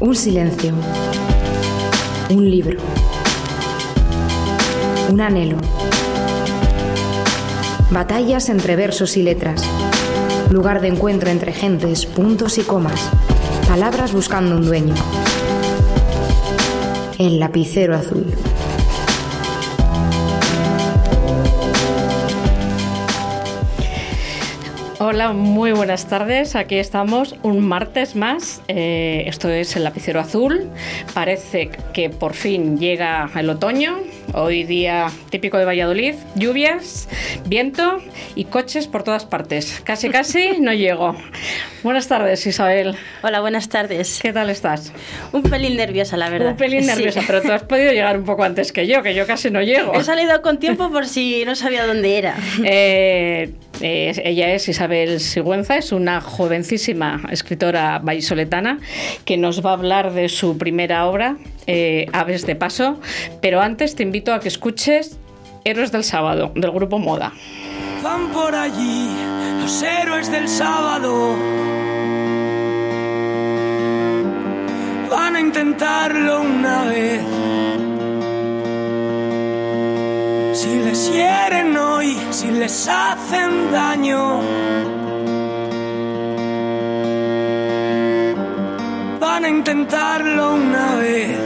Un silencio. Un libro. Un anhelo. Batallas entre versos y letras. Lugar de encuentro entre gentes, puntos y comas. Palabras buscando un dueño. El lapicero azul. Hola, muy buenas tardes. Aquí estamos un martes más. Eh, esto es el lapicero azul. Parece que por fin llega el otoño. Hoy día típico de Valladolid. Lluvias, viento y coches por todas partes. Casi, casi no llego. Buenas tardes, Isabel. Hola, buenas tardes. ¿Qué tal estás? Un pelín nerviosa, la verdad. Un pelín nerviosa, pero tú has podido llegar un poco antes que yo, que yo casi no llego. He salido con tiempo por si no sabía dónde era. Eh, eh, ella es Isabel Sigüenza, es una jovencísima escritora vallisoletana que nos va a hablar de su primera obra, eh, Aves de Paso, pero antes te invito a que escuches Héroes del Sábado, del grupo Moda. Van por allí los héroes del sábado. Van a intentarlo una vez. Si les hieren hoy, si les hacen daño. Van a intentarlo una vez.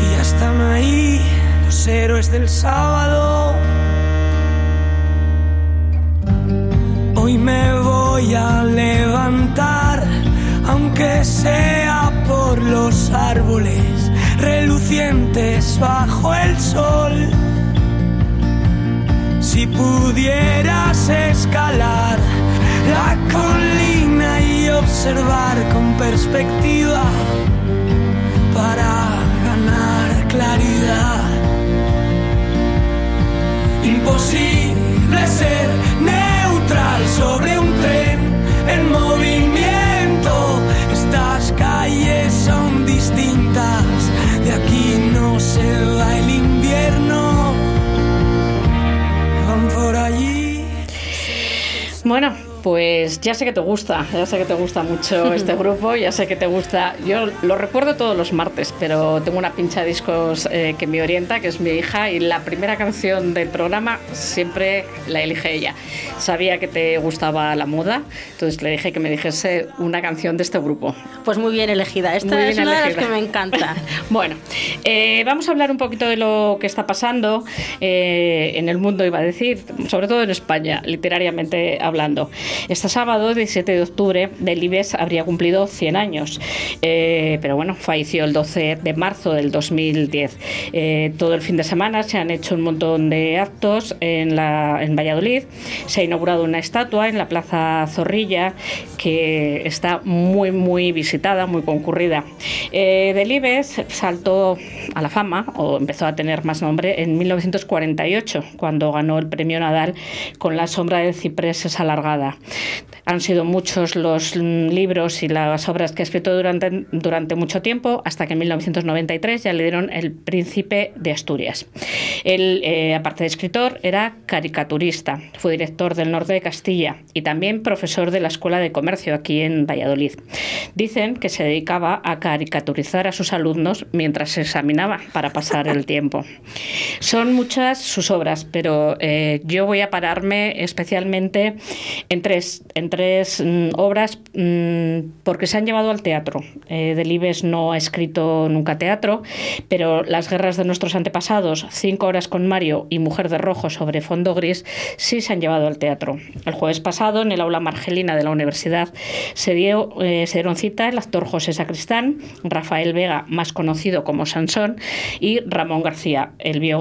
Y ya están ahí los héroes del sábado. Hoy me voy a levantar, aunque sea por los árboles relucientes bajo el sol. Si pudieras escalar la colina y observar con perspectiva para ganar claridad. Imposible ser neutral sobre un tren Bueno, pues ya sé que te gusta, ya sé que te gusta mucho este grupo, ya sé que te gusta. Yo lo recuerdo todos los martes, pero tengo una pincha de discos eh, que me orienta, que es mi hija, y la primera canción del programa siempre la elige ella. Sabía que te gustaba la moda, entonces le dije que me dijese una canción de este grupo. Pues muy bien elegida. Esta Muy es bien una de las elegida. que me encanta. Bueno, eh, vamos a hablar un poquito de lo que está pasando eh, en el mundo, iba a decir, sobre todo en España, literariamente hablando. Este sábado, 17 de octubre, Delibes habría cumplido 100 años, eh, pero bueno, falleció el 12 de marzo del 2010. Eh, todo el fin de semana se han hecho un montón de actos en, la, en Valladolid. Se ha inaugurado una estatua en la Plaza Zorrilla que está muy, muy visitada, muy concurrida. Eh, Delibes saltó a la fama o empezó a tener más nombre en 1948, cuando ganó el premio Nadal con La sombra del ciprés es alargada. Han sido muchos los mm, libros y las obras que ha escrito durante, durante mucho tiempo, hasta que en 1993 ya le dieron el Príncipe de Asturias. Él, eh, aparte de escritor, era caricaturista, fue director del norte de Castilla y también profesor de la Escuela de Comercio aquí en Valladolid. Dicen que se dedicaba a caricaturizar a sus alumnos mientras se examinaba para pasar el tiempo. Son muchas sus obras, pero eh, yo voy a pararme especialmente en tres, en tres mm, obras mm, porque se han llevado al teatro. Eh, Delibes no ha escrito nunca teatro, pero Las guerras de nuestros antepasados, Cinco horas con Mario y Mujer de rojo sobre fondo gris sí se han llevado al teatro. El jueves pasado, en el aula Margelina de la universidad, se, dio, eh, se dieron cita el actor José Sacristán, Rafael Vega, más conocido como Sansón, y Ramón García, el biógrafo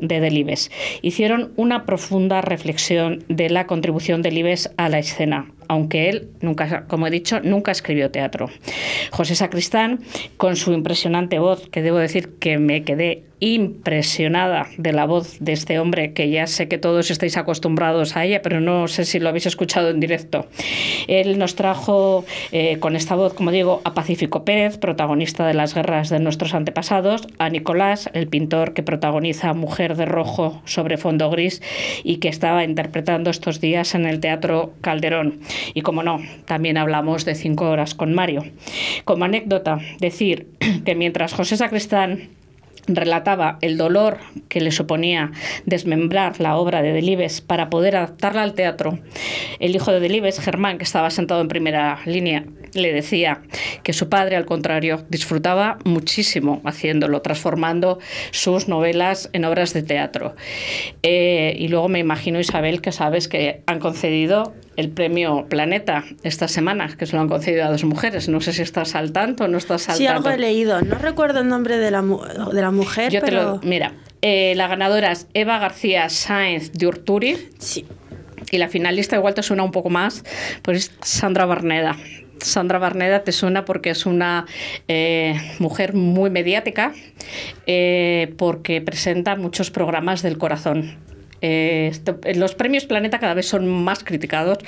de Delibes. Hicieron una profunda reflexión de la contribución de Delibes a la escena, aunque él nunca, como he dicho, nunca escribió teatro. José Sacristán, con su impresionante voz, que debo decir que me quedé impresionada de la voz de este hombre, que ya sé que todos estáis acostumbrados a ella, pero no sé si lo habéis escuchado en directo. Él nos trajo eh, con esta voz, como digo, a Pacífico Pérez, protagonista de las guerras de nuestros antepasados, a Nicolás, el pintor que protagoniza Mujer de Rojo sobre fondo gris y que estaba interpretando estos días en el Teatro Calderón. Y como no, también hablamos de cinco horas con Mario. Como anécdota, decir que mientras José Sacristán relataba el dolor que le suponía desmembrar la obra de Delibes para poder adaptarla al teatro. El hijo de Delibes, Germán, que estaba sentado en primera línea, le decía que su padre, al contrario, disfrutaba muchísimo haciéndolo, transformando sus novelas en obras de teatro. Eh, y luego me imagino, Isabel, que sabes que han concedido el premio Planeta esta semana, que se lo han concedido a dos mujeres. No sé si estás al tanto o no estás al Sí, tanto. algo he leído. No recuerdo el nombre de la, de la mujer, Yo te pero... lo. Mira, eh, la ganadora es Eva García Sáenz de Urturi Sí. y la finalista, igual te suena un poco más, pues es Sandra Barneda. Sandra Barneda te suena porque es una eh, mujer muy mediática, eh, porque presenta muchos programas del corazón. Eh, esto- los premios Planeta cada vez son más criticados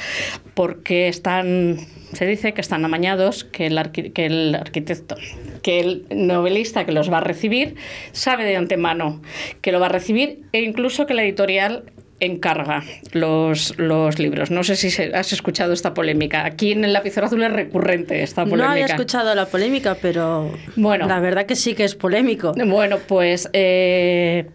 porque están, se dice que están amañados, que el, arqui- que el arquitecto, que el novelista que los va a recibir sabe de antemano que lo va a recibir e incluso que la editorial encarga los, los libros. No sé si has escuchado esta polémica. Aquí en el lapicero azul es recurrente esta No polémica. había escuchado la polémica, pero Bueno. la verdad que sí que es polémico. Bueno, pues eh,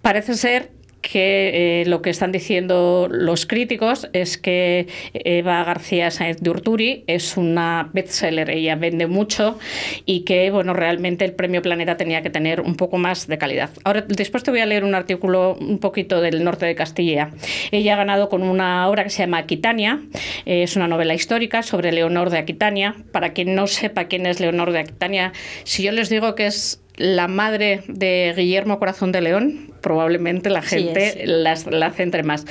parece ser que eh, lo que están diciendo los críticos es que Eva García Sáenz de Urturi es una bestseller, ella vende mucho y que bueno, realmente el premio Planeta tenía que tener un poco más de calidad. Ahora después te voy a leer un artículo un poquito del norte de Castilla. Ella ha ganado con una obra que se llama Aquitania, eh, es una novela histórica sobre Leonor de Aquitania. Para quien no sepa quién es Leonor de Aquitania, si yo les digo que es la madre de Guillermo Corazón de León, probablemente la Sí, gente sí. las- la centre más.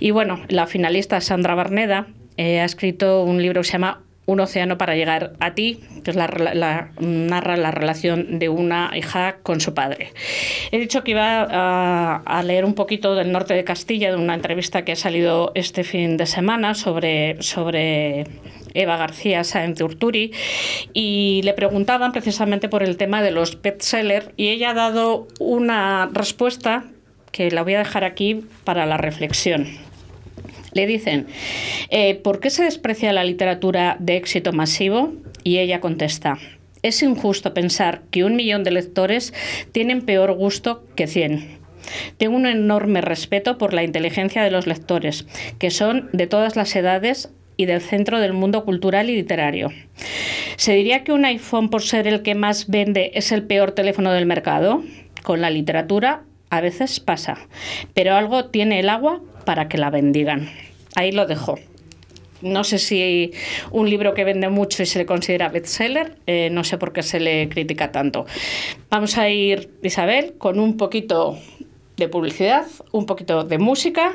Y bueno, la finalista Sandra Barneda eh, ha escrito un libro que se llama Un océano para llegar a ti, que es la, la- narra la relación de una hija con su padre. He dicho que iba a, a leer un poquito del norte de Castilla, de una entrevista que ha salido este fin de semana sobre, sobre Eva García Sáenz Urturi y le preguntaban precisamente por el tema de los bestsellers y ella ha dado una respuesta que la voy a dejar aquí para la reflexión. Le dicen, eh, ¿por qué se desprecia la literatura de éxito masivo? Y ella contesta, es injusto pensar que un millón de lectores tienen peor gusto que 100. Tengo un enorme respeto por la inteligencia de los lectores, que son de todas las edades y del centro del mundo cultural y literario. ¿Se diría que un iPhone, por ser el que más vende, es el peor teléfono del mercado? Con la literatura a veces pasa, pero algo tiene el agua para que la bendigan. Ahí lo dejo. No sé si un libro que vende mucho y se le considera bestseller, eh, no sé por qué se le critica tanto. Vamos a ir, Isabel, con un poquito de publicidad, un poquito de música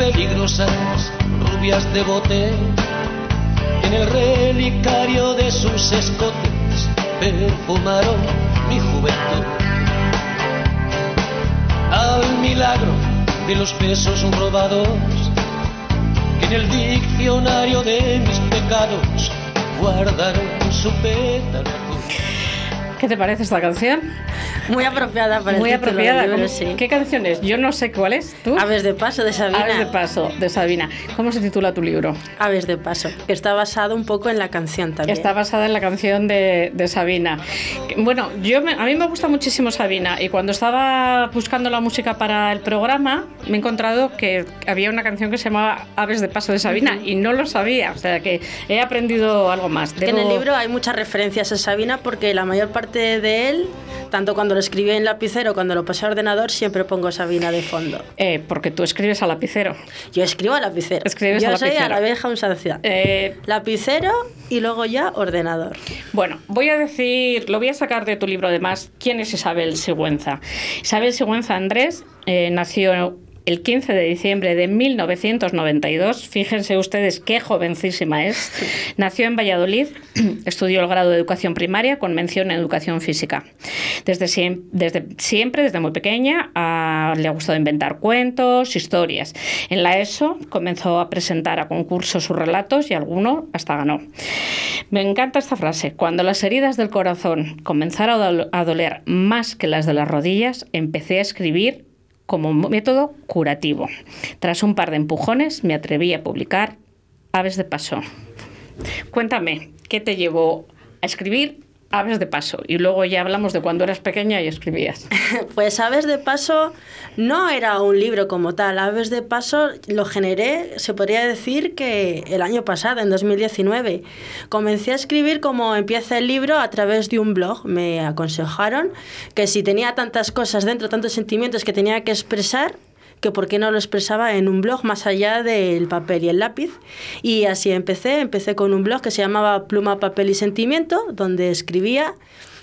Peligrosas rubias de bote en el relicario de sus escotes perfumaron mi juventud. A milagro de los besos robados que en el diccionario de mis pecados guardaron su pétalo ¿Qué te parece esta canción? Muy apropiada para Muy el apropiada. del libro, ¿Cómo- sí. ¿Qué canción es? Yo no sé cuál es. ¿Tú? Aves de paso de Sabina. Aves de paso de Sabina. ¿Cómo se titula tu libro? Aves de paso, que está basado un poco en la canción también. Está basada en la canción de, de Sabina. Bueno, yo me- a mí me gusta muchísimo Sabina y cuando estaba buscando la música para el programa me he encontrado que había una canción que se llamaba Aves de Paso de Sabina y no lo sabía, o sea que he aprendido algo más. Que en el Debo- libro hay muchas referencias a Sabina porque la mayor parte de él, tanto cuando lo escribí en lapicero, cuando lo pasé a ordenador, siempre pongo Sabina de fondo. Eh, porque tú escribes a lapicero. Yo escribo a lapicero. Escribes Yo a soy a la vieja usanza. Eh, Lapicero y luego ya ordenador. Bueno, voy a decir, lo voy a sacar de tu libro además, ¿quién es Isabel Sigüenza? Isabel Sigüenza Andrés eh, nació el 15 de diciembre de 1992, fíjense ustedes qué jovencísima es, nació en Valladolid, estudió el grado de educación primaria con mención en educación física. Desde, siem- desde siempre, desde muy pequeña, le ha gustado inventar cuentos, historias. En la ESO comenzó a presentar a concursos sus relatos y alguno hasta ganó. Me encanta esta frase. Cuando las heridas del corazón comenzaron a doler más que las de las rodillas, empecé a escribir como método curativo. Tras un par de empujones, me atreví a publicar Aves de Paso. Cuéntame, ¿qué te llevó a escribir Aves de Paso? Y luego ya hablamos de cuando eras pequeña y escribías. Pues Aves de Paso no era un libro como tal. Aves de Paso lo generé, se podría decir que el año pasado, en 2019. Comencé a escribir como empieza el libro a través de un blog. Me aconsejaron que si tenía tantas cosas dentro, tantos sentimientos que tenía que expresar, que por qué no lo expresaba en un blog más allá del papel y el lápiz. Y así empecé, empecé con un blog que se llamaba Pluma, Papel y Sentimiento, donde escribía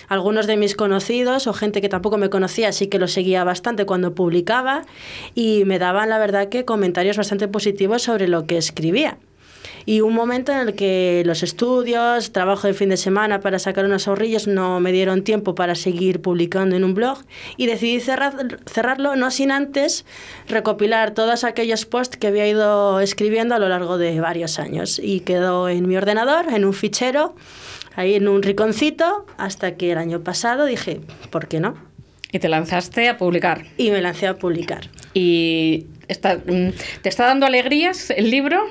algunos de mis conocidos o gente que tampoco me conocía, sí que lo seguía bastante cuando publicaba y me daban la verdad que comentarios bastante positivos sobre lo que escribía. Y un momento en el que los estudios, trabajo de fin de semana para sacar unos ahorrillos no me dieron tiempo para seguir publicando en un blog y decidí cerrar- cerrarlo no sin antes recopilar todos aquellos posts que había ido escribiendo a lo largo de varios años y quedó en mi ordenador, en un fichero, ahí en un riconcito, hasta que el año pasado dije, ¿por qué no? Y te lanzaste a publicar. Y me lancé a publicar. ¿Y está- mm, te está dando alegrías el libro?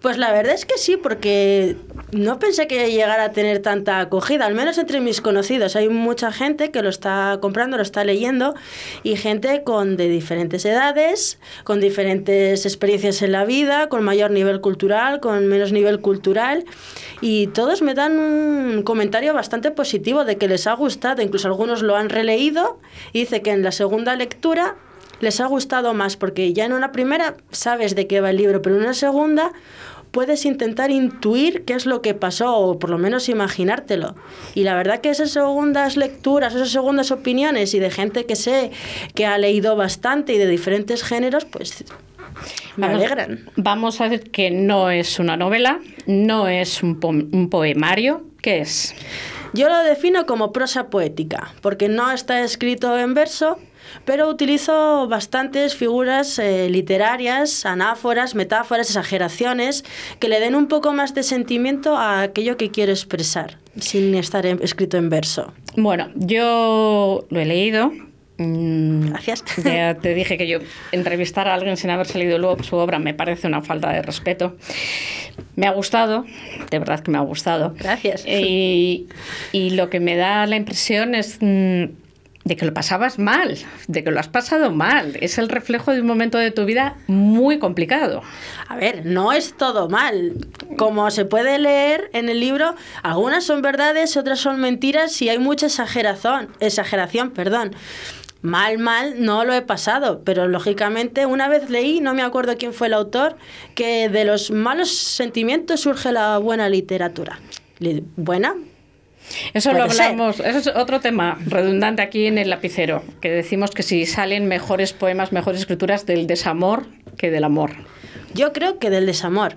Pues la verdad es que sí, porque no pensé que llegara a tener tanta acogida, al menos entre mis conocidos. Hay mucha gente que lo está comprando, lo está leyendo, y gente con de diferentes edades, con diferentes experiencias en la vida, con mayor nivel cultural, con menos nivel cultural, y todos me dan un comentario bastante positivo de que les ha gustado, incluso algunos lo han releído, y dice que en la segunda lectura les ha gustado más, porque ya en una primera sabes de qué va el libro, pero en una segunda puedes intentar intuir qué es lo que pasó, o por lo menos imaginártelo. Y la verdad que esas segundas lecturas, esas segundas opiniones y de gente que sé que ha leído bastante y de diferentes géneros, pues me Vamos- alegran. Vamos a ver que no es una novela, no es un, po- un poemario. ¿Qué es? Yo lo defino como prosa poética, porque no está escrito en verso, pero utilizo bastantes figuras eh, literarias, anáforas, metáforas, exageraciones, que le den un poco más de sentimiento a aquello que quiero expresar, sin estar en- escrito en verso. Bueno, yo lo he leído. Mm, Gracias. Ya te dije que yo entrevistar a alguien sin haberse leído luego su obra me parece una falta de respeto. Me ha gustado, de verdad que me ha gustado. Gracias. Y, y lo que me da la impresión es mm, de que lo pasabas mal, de que lo has pasado mal. Es el reflejo de un momento de tu vida muy complicado. A ver, no es todo mal. Como se puede leer en el libro, algunas son verdades, otras son mentiras y hay mucha exageración, exageración, perdón. Mal, mal, no lo he pasado, pero lógicamente una vez leí, no me acuerdo quién fue el autor, que de los malos sentimientos surge la buena literatura. Li- ¿Buena? Eso lo ser. hablamos, eso es otro tema redundante aquí en el lapicero, que decimos que si salen mejores poemas, mejores escrituras del desamor que del amor. Yo creo que del desamor.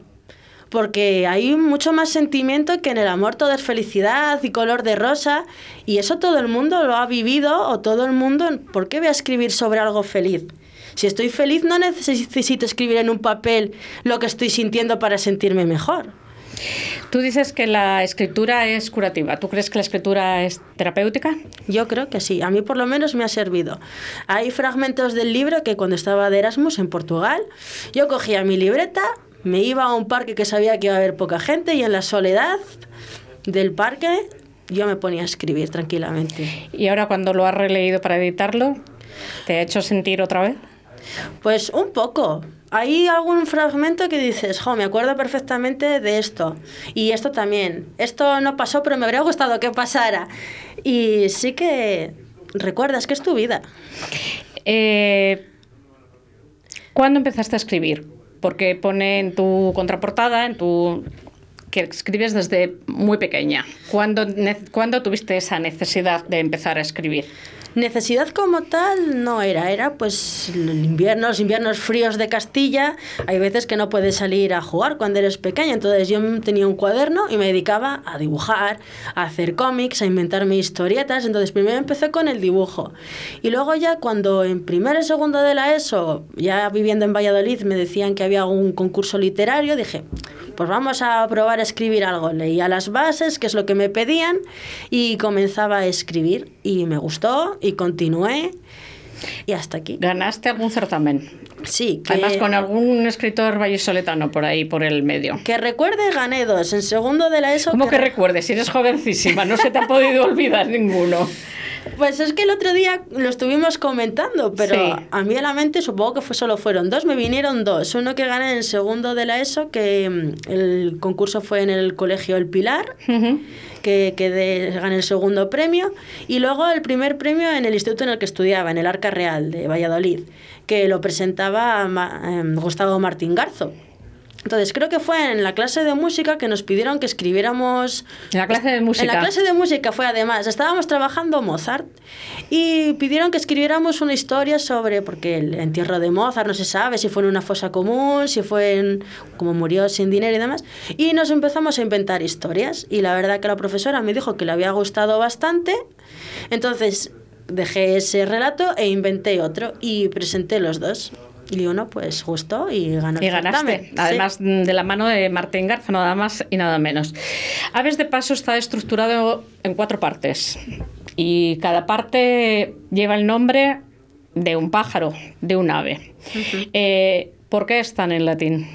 Porque hay mucho más sentimiento que en el amor todo es felicidad y color de rosa. Y eso todo el mundo lo ha vivido o todo el mundo... ¿Por qué voy a escribir sobre algo feliz? Si estoy feliz no necesito escribir en un papel lo que estoy sintiendo para sentirme mejor. Tú dices que la escritura es curativa. ¿Tú crees que la escritura es terapéutica? Yo creo que sí. A mí por lo menos me ha servido. Hay fragmentos del libro que cuando estaba de Erasmus en Portugal, yo cogía mi libreta, me iba a un parque que sabía que iba a haber poca gente y en la soledad del parque yo me ponía a escribir tranquilamente. ¿Y ahora cuando lo has releído para editarlo, te ha hecho sentir otra vez? Pues un poco. Hay algún fragmento que dices, jo, me acuerdo perfectamente de esto. Y esto también. Esto no pasó, pero me habría gustado que pasara. Y sí que recuerdas que es tu vida. Eh, ¿Cuándo empezaste a escribir? Porque pone en tu contraportada, en tu que escribes desde muy pequeña. ¿Cuándo, ¿Cuándo tuviste esa necesidad de empezar a escribir? Necesidad como tal no era, era pues el invierno, los inviernos fríos de Castilla, hay veces que no puedes salir a jugar cuando eres pequeño, entonces yo tenía un cuaderno y me dedicaba a dibujar, a hacer cómics, a inventarme historietas, entonces primero empecé con el dibujo. Y luego ya cuando en primero y segundo de la ESO, ya viviendo en Valladolid, me decían que había un concurso literario, dije, pues vamos a probar a escribir algo, leía las bases, que es lo que me pedían y comenzaba a escribir. Y me gustó y continué y hasta aquí. ¿Ganaste algún certamen? Sí. Además con algún escritor vallisoletano por ahí, por el medio. Que recuerde, gané dos. En segundo de la ESO... ¿Cómo que, recuerdes? Si eres jovencísima, no se te ha podido olvidar ninguno. Pues es que el otro día lo estuvimos comentando, pero a mí a la mente supongo que fue, solo fueron dos, me vinieron dos. Uno que gané en segundo de la ESO, que mm, el concurso fue en el Colegio El Pilar, que, que gané el segundo premio, y luego el primer premio en el instituto en el que estudiaba, en el Arca Real de Valladolid, que lo presentaba em, Gustavo Martín Garzo. Entonces, creo que fue en la clase de música que nos pidieron que escribiéramos... En la clase de música. En la clase de música fue además, estábamos trabajando Mozart y pidieron que escribiéramos una historia sobre, porque el entierro de Mozart no se sabe si fue en una fosa común, si fue en, como murió sin dinero y demás, y nos empezamos a inventar historias y la verdad que la profesora me dijo que le había gustado bastante, entonces dejé ese relato e inventé otro y presenté los dos. Y uno, pues justo y ganó. Y ganaste, además de la mano de Martín Garza, nada más y nada menos. Aves de Paso está estructurado en cuatro partes y cada parte lleva el nombre de un pájaro, de un ave. Eh, ¿Por qué están en latín?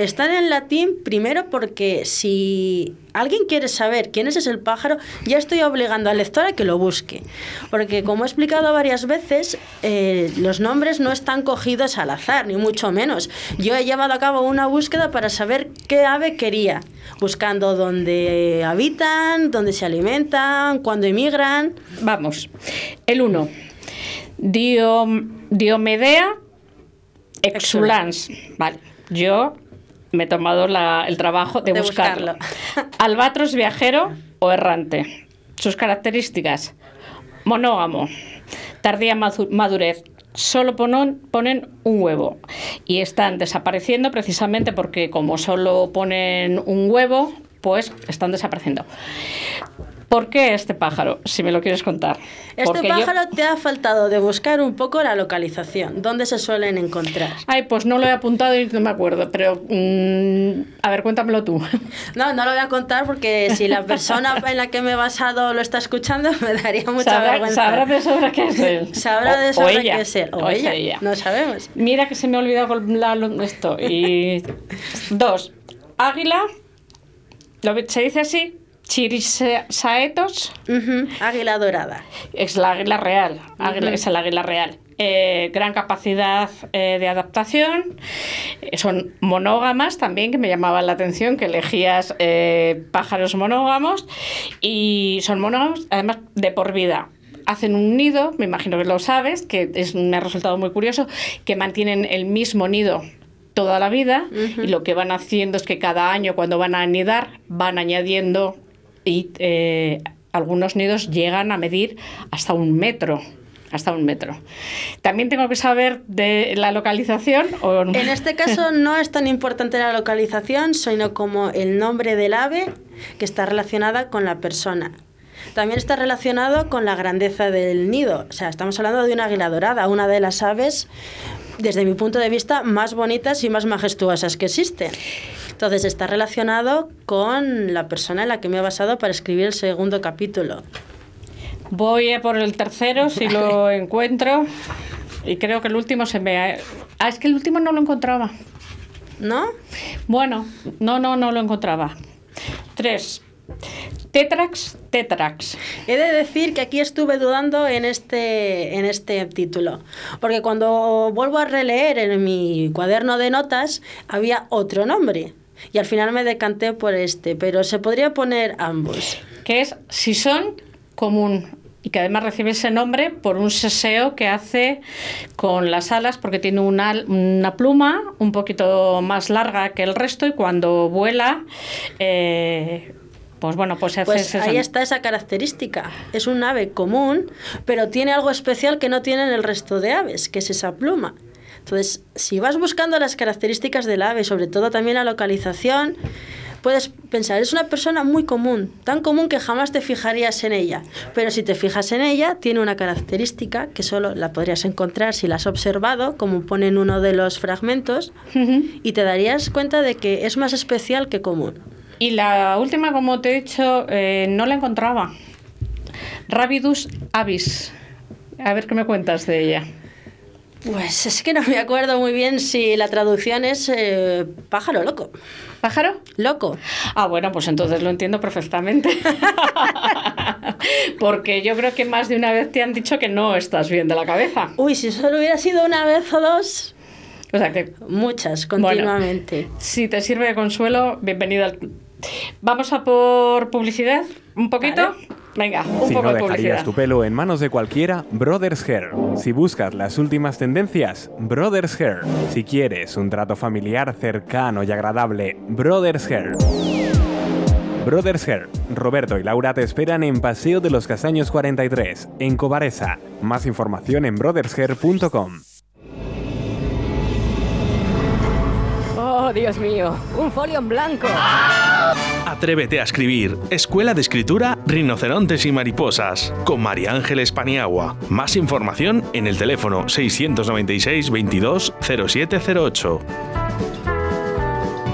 Están en latín primero porque si alguien quiere saber quién es ese pájaro, ya estoy obligando al lector a que lo busque. Porque como he explicado varias veces, eh, los nombres no están cogidos al azar, ni mucho menos. Yo he llevado a cabo una búsqueda para saber qué ave quería, buscando dónde habitan, dónde se alimentan, cuándo emigran. Vamos, el 1. Diomedea exulans. Vale, yo me he tomado el trabajo de, buscarlo. Albatros viajero o errante. Sus características. Monógamo. Tardía madurez. Solo ponen, ponen un huevo. Y están desapareciendo precisamente porque como solo ponen un huevo, pues están desapareciendo. ¿Por qué este pájaro? Si me lo quieres contar. Este pájaro te ha faltado de buscar un poco la localización. ¿Dónde se suelen encontrar? Ay, pues no lo he apuntado y no me acuerdo. Pero, mm, a ver, cuéntamelo tú. No, no lo voy a contar porque si la persona en la que me he basado lo está escuchando, me daría mucha vergüenza. Sabrá de sobra qué es él. Sabrá de sobra qué es él. O, ella. No sabemos. Mira que se me ha olvidado esto. Y... Dos. Águila. ¿Se dice así? Chirisaetos. Águila dorada. Es la águila real. Es el águila real. Eh, gran capacidad eh, de adaptación. Eh, son monógamas también, que me llamaban la atención, que elegías pájaros monógamos. Y son monógamos, además, de por vida hacen un nido, me imagino que lo sabes, que es, me ha resultado muy curioso, que mantienen el mismo nido toda la vida y lo que van haciendo es que cada año cuando van a anidar van añadiendo y eh, algunos nidos llegan a medir hasta un metro hasta un metro. También tengo que saber de la localización. ¿o En este caso no es tan importante la localización, sino como el nombre del ave que está relacionada con la persona. también está relacionado con la grandeza del nido. O sea, estamos hablando de una águila dorada, una de las aves, desde mi punto de vista, más bonitas y más majestuosas que existen. Entonces está relacionado con la persona en la que me he basado para escribir el segundo capítulo. Voy a por el tercero si lo encuentro. Y creo que el último se me... Ha... Ah, es que el último no lo encontraba. ¿No? Bueno, no, no, no lo encontraba. Tres. Tetrax, Tetrax. He de decir que aquí estuve dudando en este, en este título, porque cuando vuelvo a releer en mi cuaderno de notas había otro nombre y al final me decanté por este, pero se podría poner ambos. Que es Sison común y que además recibe ese nombre por un seseo que hace con las alas porque tiene una, una pluma un poquito más larga que el resto y cuando vuela eh, pues bueno, pues, hace pues ahí está esa característica. Es un ave común, pero tiene algo especial que no tienen el resto de aves, que es esa pluma. Entonces, si vas buscando las características del ave, sobre todo también la localización, puedes pensar, es una persona muy común, tan común que jamás te fijarías en ella. Pero si te fijas en ella, tiene una característica que solo la podrías encontrar si la has observado, como pone en uno de los fragmentos, y te darías cuenta de que es más especial que común. Y la última, como te he dicho, eh, no la encontraba. Rabidus avis. A ver qué me cuentas de ella. Pues es que no me acuerdo muy bien si la traducción es eh, pájaro loco. ¿Pájaro? Loco. Ah, bueno, pues entonces lo entiendo perfectamente. Porque yo creo que más de una vez te han dicho que no estás bien de la cabeza. Uy, si solo hubiera sido una vez o dos. O sea que. Muchas, continuamente. si te sirve de consuelo, bienvenido al Vamos a por publicidad, un poquito. Venga, un si poco no de publicidad. tu pelo en manos de cualquiera, Brothers Hair. Si buscas las últimas tendencias, Brothers Hair. Si quieres un trato familiar cercano y agradable, Brothers Hair. Brothers Hair. Roberto y Laura te esperan en Paseo de los Castaños 43, en Cobaresa. Más información en brothershair.com. Oh, Dios mío, un folio en blanco. Atrévete a escribir. Escuela de Escritura Rinocerontes y Mariposas. Con María Ángeles Paniagua. Más información en el teléfono 696 22 0708.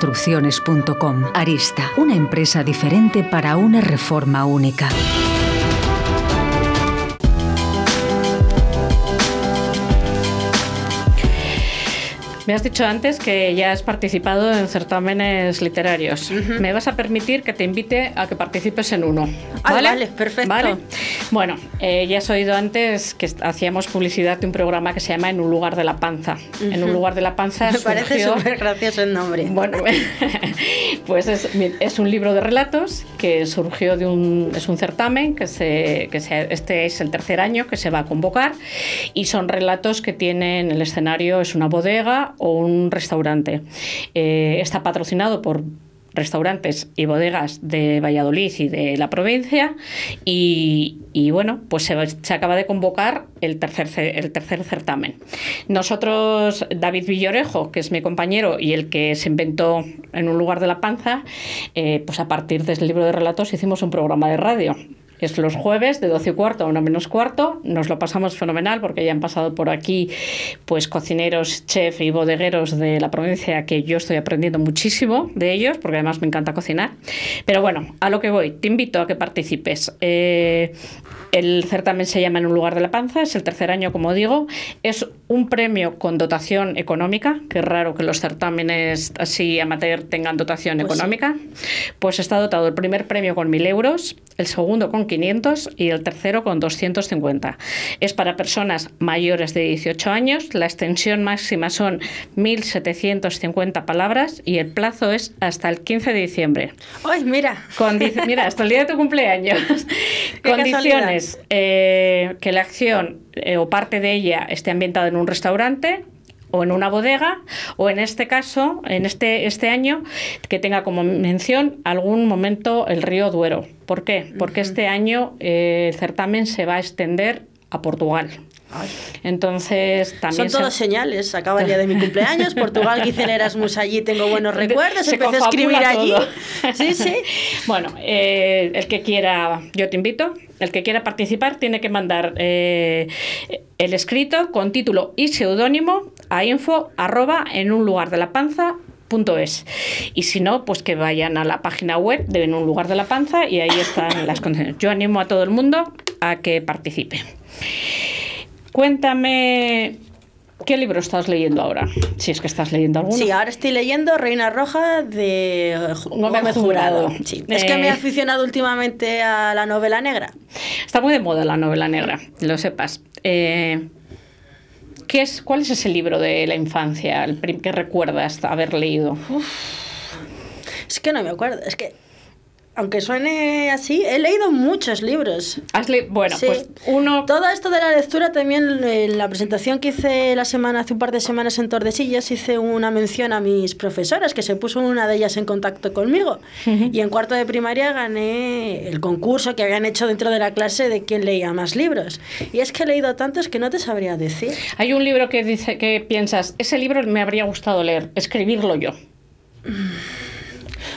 reformas@aristaconstrucciones.com. Arista, una empresa diferente para una reforma única. Me has dicho antes que ya has participado en certámenes literarios. Me vas a permitir que te invite a que participes en uno. Ah, ¿Vale? vale, perfecto. ¿Vale? Bueno, eh, ya has oído antes que hacíamos publicidad de un programa que se llama En un lugar de la panza. En un lugar de la panza Me parece súper gracioso el nombre. Bueno, pues es, es un libro de relatos que surgió de un, es un certamen que, se, que se- este es el tercer año que se va a convocar y son relatos que tienen el escenario es una bodega o un restaurante. Eh, está patrocinado por restaurantes y bodegas de Valladolid y de la provincia y, y bueno, pues se, se acaba de convocar el tercer, ce- el tercer certamen. Nosotros, David Villorejo, que es mi compañero y el que se inventó en un lugar de la panza, eh, pues a partir de libro de relatos hicimos un programa de radio. Es los jueves de 12 y cuarto a 1 menos cuarto. Nos lo pasamos fenomenal porque ya han pasado por aquí pues cocineros, chef y bodegueros de la provincia que yo estoy aprendiendo muchísimo de ellos porque además me encanta cocinar. Pero bueno, a lo que voy, te invito a que participes. Eh, el certamen se llama En un lugar de la panza, es el tercer año, como digo. Es un premio con dotación económica, que es raro que los certámenes así amateur tengan dotación Pues sí. económica. Pues está dotado el primer premio con 1.000 euros, el segundo con 500 y el tercero con 250. Es para personas mayores de 18 años, la extensión máxima son 1.750 palabras y el plazo es hasta el 15 de diciembre. ¡Ay, mira! Mira, hasta el día de tu cumpleaños. Condiciones. eh, que la acción eh, o parte de ella esté ambientada en un restaurante o en una bodega, o en este caso, en este, este año, que tenga como mención algún momento el río Duero. ¿Por qué? Porque este año eh, el certamen se va a extender a Portugal. Entonces Son también se- todas señales. Acaba el día de mi cumpleaños. Portugal, hice el Erasmus allí, tengo buenos recuerdos. Se Empecé a escribir allí. Sí, sí. Bueno, eh, el que quiera, yo te invito, el que quiera participar tiene que mandar eh, el escrito con título y seudónimo a info arroba en un lugar de la panza punto es. Y si no, pues que vayan a la página web de En un lugar de la panza y ahí están las condiciones. Yo animo a todo el mundo a que participe. Cuéntame, ¿qué libro estás leyendo ahora? Si es que estás leyendo alguno. Sí, ahora estoy leyendo Reina Roja de Gómez Gómez Jurado. Jurado. Sí. Es que Eh, me he aficionado últimamente a la novela negra. Está muy de moda la novela negra, lo sepas. Eh, ¿qué es, ¿Cuál es ese libro de la infancia el que recuerdas haber leído? Es que no me acuerdo. Es que, aunque suene así, he leído muchos libros. Has le- bueno, Sí. pues uno... Todo esto de la lectura también en la presentación que hice la semana, hace un par de semanas en Tordesillas, hice una mención a mis profesoras, que se puso una de ellas en contacto conmigo. Y en cuarto de primaria gané el concurso que habían hecho dentro de la clase de quién leía más libros. Y es que he leído tantos que no te sabría decir. Hay un libro que dice que piensas, ese libro me habría gustado leer, escribirlo yo.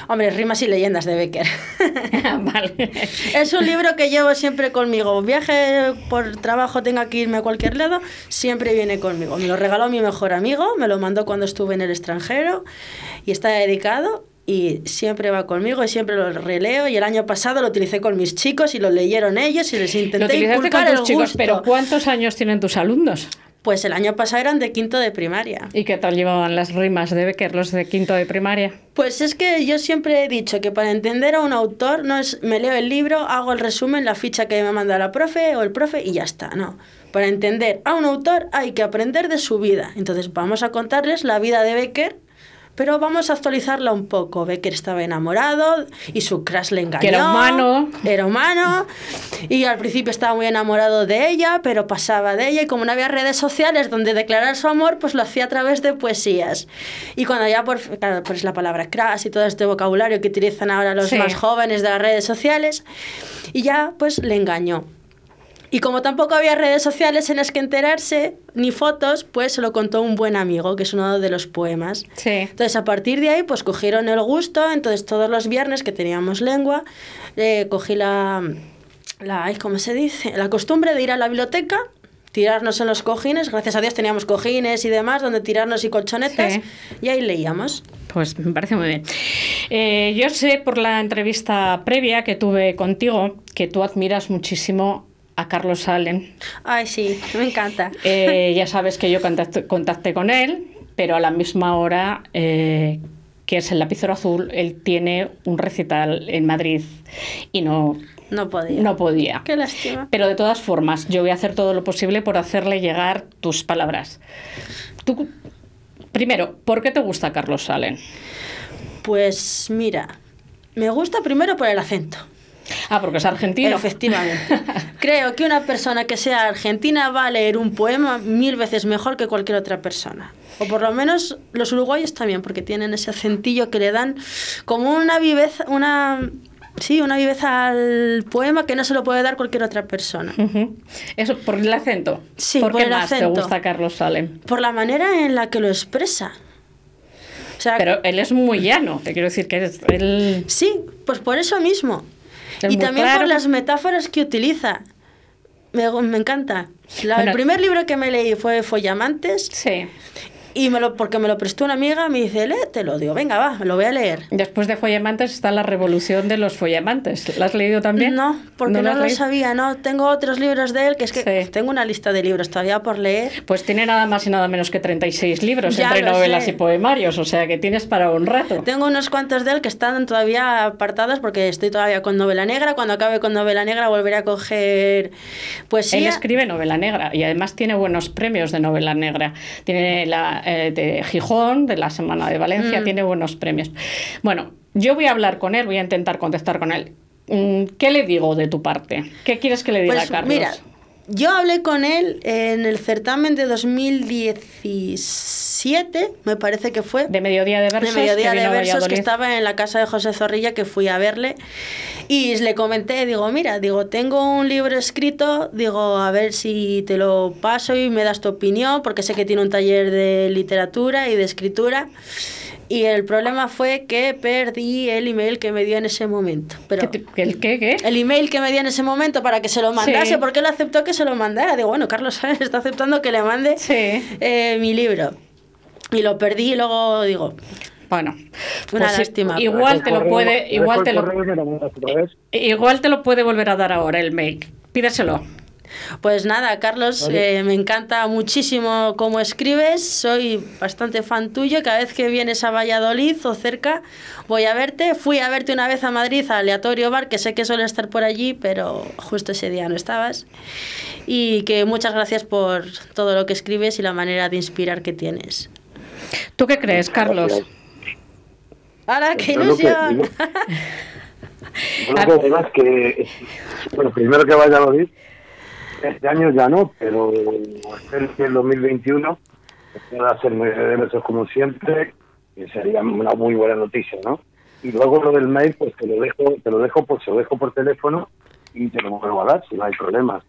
Hombre, Rimas y leyendas de Becker. vale. Es un libro que llevo siempre conmigo. Viaje por trabajo, tenga que irme a cualquier lado, siempre viene conmigo. Me lo regaló mi mejor amigo, me lo mandó cuando estuve en el extranjero y está dedicado y siempre va conmigo y siempre lo releo. Y el año pasado lo utilicé con mis chicos y lo leyeron ellos y les Lo intenté utilizaste con inculcar tus el chicos, gusto. pero ¿cuántos años tienen tus alumnos? Pues el año pasado eran de quinto de primaria. ¿Y qué tal llevaban las rimas de Becker, los de quinto de primaria? Pues es que yo siempre he dicho que para entender a un autor no es me leo el libro, hago el resumen, la ficha que me manda la profe o el profe y ya está, no. Para entender a un autor hay que aprender de su vida. Entonces vamos a contarles la vida de Becker, pero vamos a actualizarla un poco. Becker estaba enamorado y su crush le engañó. Que era humano. Era humano y al principio estaba muy enamorado de ella, pero pasaba de ella y como no había redes sociales donde declarar su amor, pues lo hacía a través de poesías. Y cuando ya por, claro, pues la palabra crush y todo este vocabulario que utilizan ahora los Sí. más jóvenes de las redes sociales, y ya pues le engañó. Y como tampoco había redes sociales en las que enterarse, ni fotos, pues se lo contó un buen amigo, que es uno de los poemas. Sí. Entonces, a partir de ahí, pues cogieron el gusto. Entonces, todos los viernes que teníamos lengua, eh, cogí la, la, ¿cómo se dice? La costumbre de ir a la biblioteca, tirarnos en los cojines. Gracias a Dios teníamos cojines y demás, donde tirarnos y colchonetas. Sí. Y ahí leíamos. Pues me parece muy bien. Eh, yo sé por la entrevista previa que tuve contigo que tú admiras muchísimo a Carlos Allen. Ay, sí, me encanta. Eh, ya sabes que yo contacté, contacté con él, pero a la misma hora eh, que es el lapicero azul, él tiene un recital en Madrid y no, No podía. no podía. Qué lástima. Pero de todas formas, yo voy a hacer todo lo posible por hacerle llegar tus palabras. Tú, primero, ¿por qué te gusta Carlos Allen? Pues mira, me gusta primero por el acento. Ah, porque es argentino. Efectivamente. Creo que una persona que sea argentina va a leer un poema mil veces mejor que cualquier otra persona. O por lo menos los uruguayos también, porque tienen ese acentillo que le dan como una viveza, una sí, una viveza al poema que no se lo puede dar cualquier otra persona. Eso, por el acento. Sí, ¿Por, por qué el más te gusta Carlos Allen? Por la manera en la que lo expresa. O sea, Pero él es muy llano, te quiero decir que es, él... Sí, pues por eso mismo. Es y muy también claro. por las metáforas que utiliza. Me, me encanta. La- Bueno. el primer libro que me leí fue Follamantes Sí. Y me lo, porque me lo prestó una amiga, me dice, te lo digo, venga, va, me lo voy a leer. Después de Follemantes está La Revolución de los Follemantes. ¿La has leído también? No, porque no, lo, sabía, no. Tengo otros libros de él, que es que tengo una lista de libros todavía por leer. Pues tiene nada más y nada menos que 36 libros entre novelas y poemarios, o sea que tienes para un rato. Tengo unos cuantos de él que están todavía apartados porque estoy todavía con novela negra. Cuando acabe con novela negra volveré a coger poesía. Él escribe novela negra y además tiene buenos premios de novela negra. Tiene la eh, de Gijón, de la Semana de Valencia, mm. tiene buenos premios. Bueno, yo voy a hablar con él, voy a intentar contestar con él. Mm, ¿Qué le digo de tu parte? ¿Qué quieres que le diga pues, a Carlos? Mira, yo hablé con él en el certamen de 2017, me parece que fue. De Mediodía de Versos. De Mediodía de Versos, que estaba en la casa de José Zorrilla, que fui a verle. Y le comenté, digo, mira, digo, tengo un libro escrito, digo, a ver si te lo paso y me das tu opinión, porque sé que tiene un taller de literatura y de escritura. Y el problema fue que perdí el email que me dio en ese momento. Pero ¿El qué, qué? El email que me dio en ese momento para que se lo mandase, porque él aceptó que se lo mandara. Digo, bueno, Carlos Sáenz está aceptando que le mande eh, mi libro. Y lo perdí y luego digo, bueno, una pues lástima. Igual te lo puede, igual te lo, igual te lo puede volver a dar ahora el mail. Pídeselo. Pues nada, Carlos, eh, me encanta muchísimo cómo escribes, soy bastante fan tuyo, cada vez que vienes a Valladolid o cerca voy a verte, fui a verte una vez a Madrid a Aleatorio Bar, que sé que suele estar por allí, pero justo ese día no estabas, y que muchas gracias por todo lo que escribes y la manera de inspirar que tienes. ¿Tú qué crees, Carlos? ¡Hala, qué ilusión! Lo que, bueno, primero que vaya a Valladolid este año ya no, pero el 2021 pueda hacer esos como siempre, que sería una muy buena noticia, ¿no? Y luego lo del mail, pues te lo dejo, te lo dejo por, se lo dejo por teléfono y te lo vuelvo a dar si no hay problemas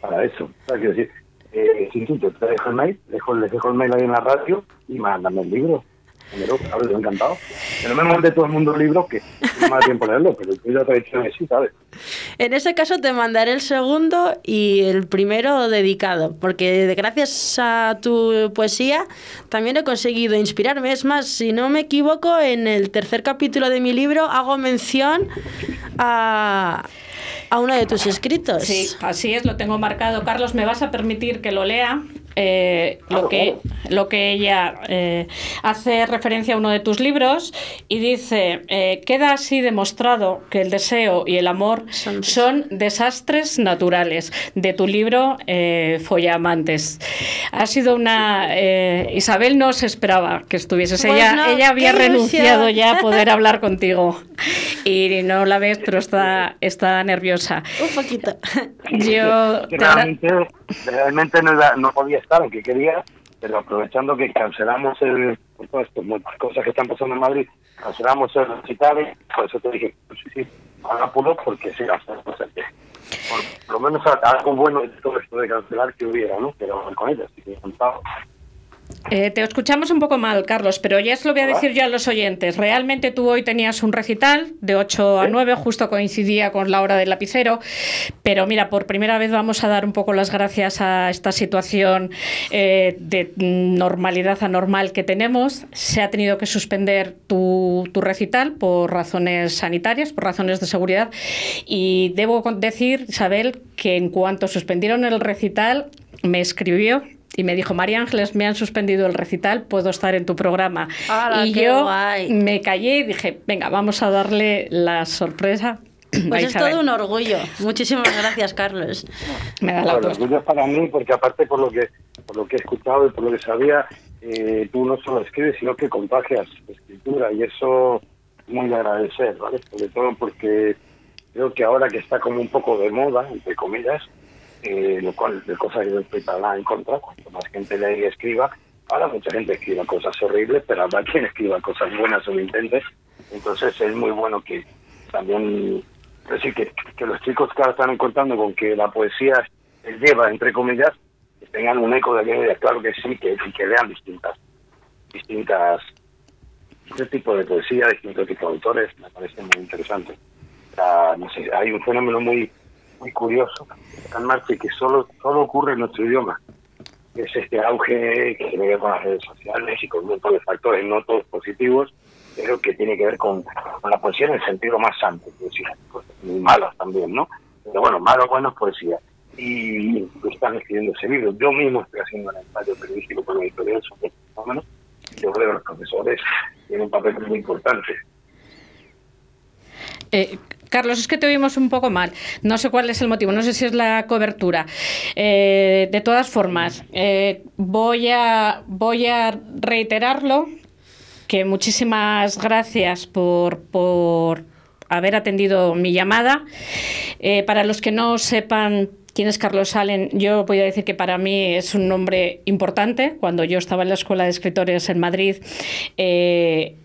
para eso. Sea, quiero decir, eh, si tú te dejo el mail, dejo, les dejo el mail ahí en la radio y mándame el libro. Me encantado. Que no me mande todo el mundo el libro, que no me da tiempo leerlo, pero yo ya te he dicho que sí, ¿sabes? En ese caso te mandaré el segundo y el primero dedicado, porque gracias a tu poesía también he conseguido inspirarme. Es más, si no me equivoco, en el tercer capítulo de mi libro hago mención a a uno de tus escritos. Sí, así es, lo tengo marcado. Carlos, ¿me vas a permitir que lo lea? Eh, lo, que, lo que ella eh, hace referencia a uno de tus libros y dice, eh, queda así demostrado que el deseo y el amor son, desastres naturales de tu libro Follamantes. Ha sido una... Isabel no se esperaba que estuvieses. Pues ella, ella había renunciado ya a poder hablar contigo y no la ves, pero está, está nerviosa. Un poquito. Yo... Realmente, realmente no, no podía estar, aunque quería, pero aprovechando que cancelamos el, esto, muchas cosas que están pasando en Madrid, cancelamos el recital, por eso te dije, pues sí, sí, pudo porque sí, por, lo menos algo bueno de todo esto de cancelar que hubiera, ¿no? Pero con ella, sí contado. Eh, te escuchamos un poco mal, Carlos, pero ya se lo voy a decir yo a los oyentes. Realmente tú hoy tenías un recital de 8 a 9, justo coincidía con la hora del lapicero, pero mira, por primera vez vamos a dar un poco las gracias a esta situación eh, de normalidad anormal que tenemos. Se ha tenido que suspender tu, tu recital por razones sanitarias, por razones de seguridad, y debo decir, Isabel, que en cuanto suspendieron el recital, me escribió y me dijo, María Ángeles, me han suspendido el recital, puedo estar en tu programa. y yo me callé y dije, venga, vamos a darle la sorpresa. Pues es todo un orgullo. Muchísimas gracias, Carlos. Me da la El orgullo es para mí, porque aparte por lo que, por lo que he escuchado y por lo que sabía, eh, tú no solo escribes, sino que contagias escritura y eso es muy de agradecer, ¿vale? Sobre todo porque creo que ahora que está como un poco de moda, entre comillas, eh, lo cual de cosas que nada en contra, cuanto más gente lea y escriba, ahora mucha gente escriba cosas horribles, pero habrá quien escriba cosas buenas o lo intente, entonces es muy bueno que también, decir, que, que los chicos que ahora están encontrando con que la poesía lleva, entre comillas, que tengan un eco de aquella claro que sí, que, que lean distintas, distintas, este tipo de poesía, distintos tipos de autores, me parece muy interesante. no sé, hay un fenómeno muy muy curioso en marcha que solo, solo ocurre en nuestro idioma. es este auge que tiene que ver con las redes sociales y con un montón de factores no todos positivos, pero que tiene que ver con, la poesía en el sentido más santo, decir, cosas muy malas también, ¿no? Pero bueno, malo bueno es poesía. Y están escribiendo ese libro. Yo mismo estoy haciendo un ensayo periodístico con la editorial sobre este fenómeno. Yo creo que los profesores tienen un papel muy importante. Eh, Carlos, es que te oímos un poco mal. No sé cuál es el motivo, no sé si es la cobertura. Eh, de todas formas, eh, voy, a, voy a reiterarlo, que muchísimas gracias por, por haber atendido mi llamada. para los que no sepan quién es Carlos Allen, yo voy a decir que para mí es un nombre importante. Cuando yo estaba en la Escuela de Escritores en Madrid,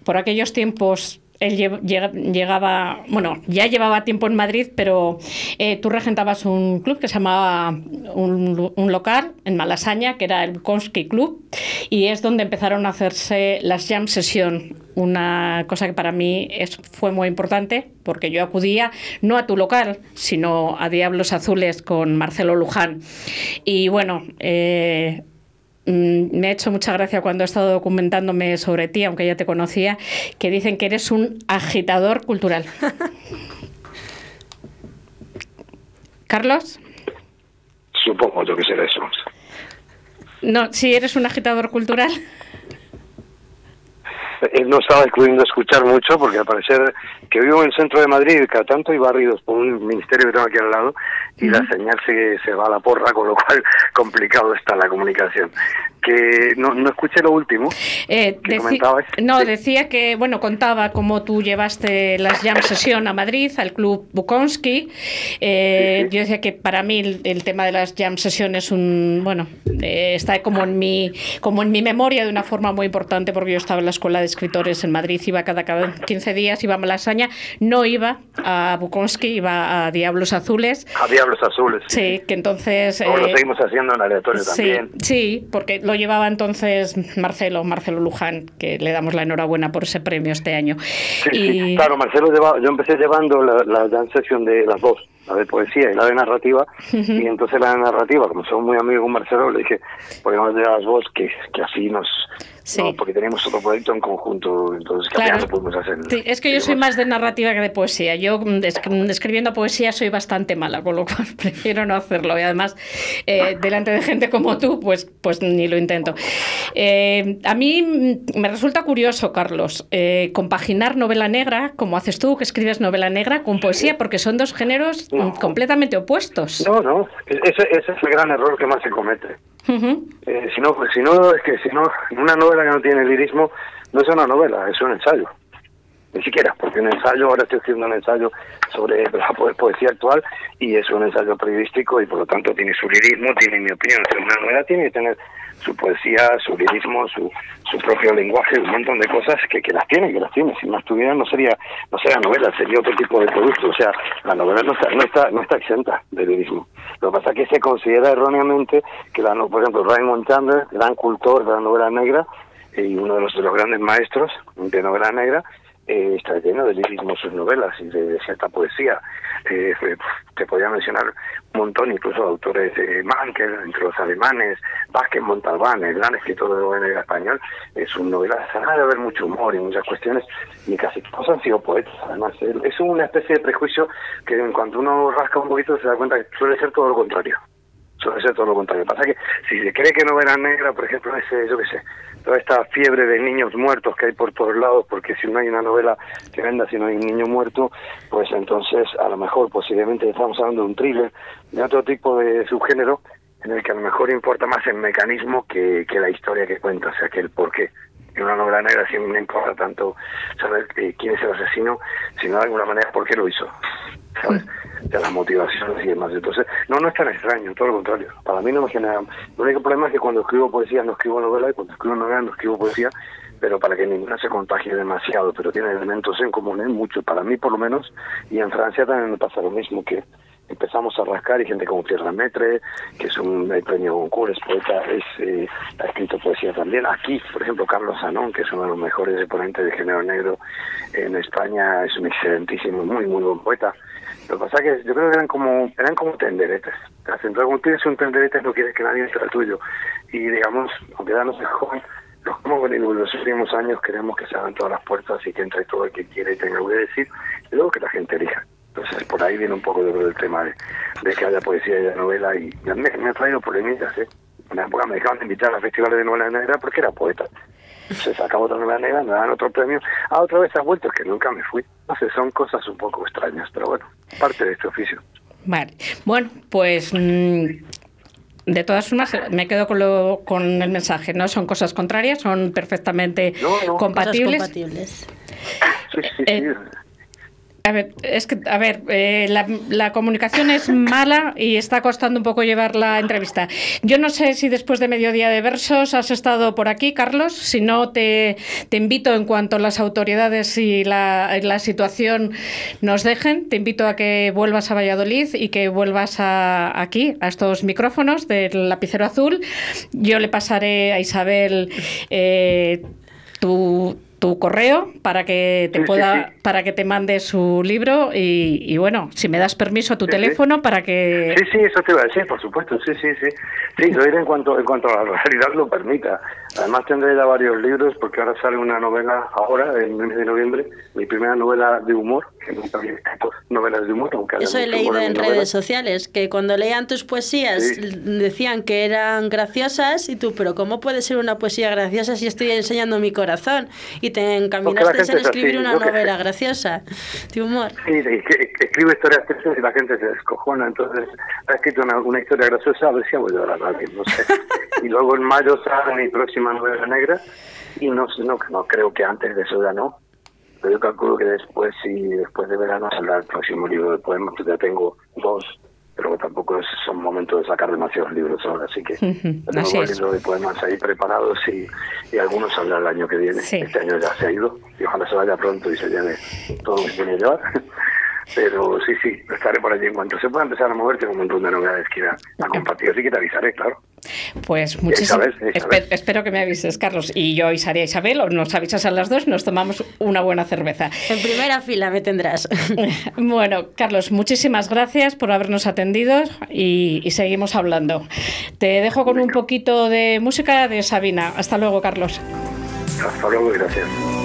por aquellos tiempos él llegaba, bueno, ya llevaba tiempo en Madrid, pero eh, tú regentabas un club que se llamaba un, local en Malasaña, que era el Bukowski Club, y es donde empezaron a hacerse las jam session, una cosa que para mí es, fue muy importante, porque yo acudía no a tu local, sino a Diablos Azules con Marcelo Luján. Y bueno, eh, me ha hecho mucha gracia cuando he estado documentándome sobre ti, aunque ya te conocía, que dicen que eres un agitador cultural. Carlos. Supongo yo que será eso. No, si eres un agitador cultural. Él no estaba incluyendo escuchar mucho porque al parecer que vivo en el centro de Madrid, cada tanto hay barridos por un ministerio que tengo aquí al lado y la señal se, se va a la porra, con lo cual complicado está la comunicación. Que no, no escuché lo último. Eh, no, decía que, bueno, contaba cómo tú llevaste las jam session a Madrid, al club Bukowski. Eh, yo decía que para mí el, tema de las jam session es un, bueno, eh, está como en, mi, como en mi memoria de una forma muy importante porque yo estaba en la escuela de escritores en Madrid, iba cada, cada 15 días, iba a Malasaña, no iba a Bukowski, iba a Diablos Azules. A Diablos Azules. Sí, que entonces... lo eh, seguimos haciendo en aleatorio también. Sí, porque lo llevaba entonces Marcelo, Marcelo Luján, que le damos la enhorabuena por ese premio este año. Sí, claro, Marcelo yo empecé llevando la, la, sesión de las dos, la de poesía y la de narrativa, y entonces la de narrativa, como somos muy amigos con Marcelo, le dije, ¿por qué no llevas vos? Que, que así nos no, porque tenemos otro proyecto en conjunto, entonces claro. podemos hacer. Sí, es que yo soy más de narrativa que de poesía. Yo mm, mm, escribiendo poesía soy bastante mala, con lo cual prefiero no hacerlo. Y además, eh, delante de gente como tú, pues, pues ni lo intento. Eh, a mí mm, me resulta curioso, Carlos, eh, compaginar novela negra, como haces tú, que escribes novela negra, con poesía, porque son dos géneros completamente opuestos. No, no, ese, ese es el gran error que más se comete. Eh, si, no, si no, es que si no, una novela que no tiene lirismo no es una novela, es un ensayo. Ni siquiera, porque un ensayo, ahora estoy escribiendo un ensayo sobre la poesía actual y es un ensayo periodístico y por lo tanto tiene su lirismo, tiene mi opinión. una novela tiene que tener su poesía, su lirismo, su, su propio lenguaje, un montón de cosas que, que las tiene, que las tiene. Si no estuvieran no sería no sería novela, sería otro tipo de producto. O sea, la novela no está, no está, no está exenta de lirismo. Lo que pasa es que se considera erróneamente que, la, por ejemplo, Raymond Chandler, gran cultor de la novela negra y uno de los, de los grandes maestros de novela negra, eh, está lleno de lirismo sus novelas y de, cierta poesía. Eh, te podría mencionar un montón, incluso autores de Mankel, entre los alemanes, Vázquez Montalbán, el gran escritor de novela español, es sus novelas ha de haber mucho humor y muchas cuestiones, y casi todos han sido poetas, además. Es una especie de prejuicio que en cuanto uno rasca un poquito se da cuenta que suele ser todo lo contrario suele ser todo lo contrario. Pasa que si se cree que novela negra, por ejemplo, ese, yo qué sé, toda esta fiebre de niños muertos que hay por todos lados, porque si no hay una novela que venda, si no hay un niño muerto, pues entonces a lo mejor posiblemente estamos hablando de un thriller, de otro tipo de subgénero, en el que a lo mejor importa más el mecanismo que, que la historia que cuenta, o sea, que el porqué en una novela negra siempre no importa tanto saber eh, quién es el asesino, sino de alguna manera por qué lo hizo, ¿sabes? De las motivaciones y demás. Entonces, no, no es tan extraño, todo lo contrario. Para mí no me genera... El único problema es que cuando escribo poesía no escribo novela y cuando escribo novela no escribo poesía, pero para que ninguna se contagie demasiado, pero tiene elementos en común, ¿eh? mucho, para mí por lo menos, y en Francia también me pasa lo mismo, que empezamos a rascar y gente como Pierre Lemaitre, que es un premio Goncourt, es poeta, es, eh, ha escrito poesía también. Aquí, por ejemplo, Carlos Sanón, que es uno de los mejores exponentes de género negro en España, es un excelentísimo, muy, muy buen poeta. Lo que pasa es que yo creo que eran como, eran como tenderetes. Cuando tienes un tenderete no quieres que nadie entre el tuyo. y digamos, aunque ya no soy joven, los como en los últimos años queremos que se abran todas las puertas y que entre todo el que quiere y tenga algo que decir, y luego que la gente elija. Entonces, por ahí viene un poco de, el tema de, que haya poesía y haya novela, y me, me ha traído polémicas, ¿eh? En una época me dejaban de invitar a festivales de novela negra porque era poeta. Se sacaba otra novela negra, me dan otro premio. Ah, otra vez has vuelto, es que nunca me fui. No sé, son cosas un poco extrañas, pero bueno, parte de este oficio. Vale. Bueno, pues mm, de todas formas, me quedo con, lo, con el mensaje. No son cosas contrarias, son perfectamente compatibles. compatibles. Sí, sí, sí. Eh, a ver, es que, a ver, eh, la, comunicación es mala y está costando un poco llevar la entrevista. Yo no sé si después de mediodía de versos has estado por aquí, Carlos. Si no, te, te invito en cuanto las autoridades y la, la, situación nos dejen, te invito a que vuelvas a Valladolid y que vuelvas a, aquí, a estos micrófonos del lapicero azul. Yo le pasaré a Isabel eh, tu tu correo para que te pueda para que te mande su libro y, bueno si me das permiso a tu teléfono para que sí sí eso te iba a decir por supuesto sí sí sí. Sí lo diré en cuanto en cuanto a la realidad lo permita. Además tendré ya varios libros porque ahora sale una novela ahora en el mes de noviembre mi primera novela de humor que nunca había escrito novelas de humor aunque eso he leído en, redes sociales que cuando leían tus poesías decían que eran graciosas y tú pero cómo puede ser una poesía graciosa si estoy enseñando mi corazón y te encaminaste a escribir una novela graciosa, de humor. Sí, escribo historias tristes y la gente se descojona, entonces ha escrito una, historia graciosa, a ver si voy a llorar no sé. y luego en mayo sale mi próxima novela negra y no, no, no creo que antes de eso ya no, pero yo calculo que después, si después de verano saldrá el próximo libro de poemas, pues ya tengo dos pero tampoco es, son momentos de sacar demasiados libros ahora, así que tenemos un libro de poemas ahí preparados y, y algunos saldrán el año que viene. Este año ya se ha ido y ojalá se vaya pronto y se lleve todo lo que tiene que llevar. Pero sí, sí, estaré por allí. En cuanto se pueda empezar a mover, tengo un montón de novedades que ir a, compartir, así que te avisaré, claro. Pues muchísimas espero que me avises, Carlos. Y yo avisaría a Isabel, o nos avisas a las dos, nos tomamos una buena cerveza. En primera fila me tendrás. bueno, Carlos, muchísimas gracias por habernos atendido y, y seguimos hablando. Te dejo con un poquito de música de Sabina. Hasta luego, Carlos. Hasta luego, gracias.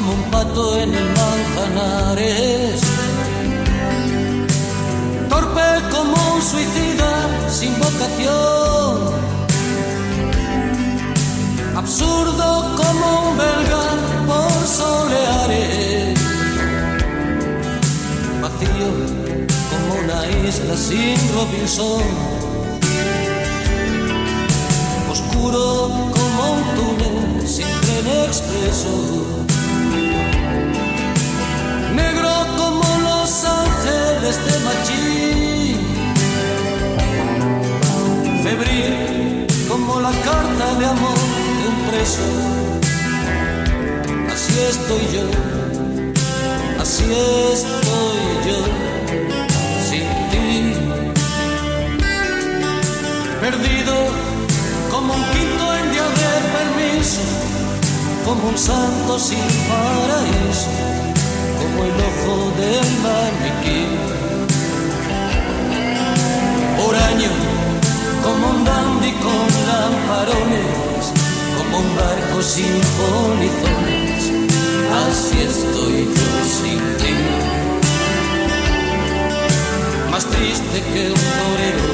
Como un pato en el manzanares. Torpe como un suicida sin vocación. Absurdo como un belga por soleares. Vacío como una isla sin Robinson. Oscuro como un túnel sin tren expreso negro como los ángeles de Machín, febril como la carta de amor de un preso. Así estoy yo, así estoy yo, sin ti, perdido como un quinto en día de permiso, como un santo sin paraíso como el ojo del maniquí. año como un dandy con lamparones, como un barco sin polizones, así estoy yo sin ti. Más triste que un torero,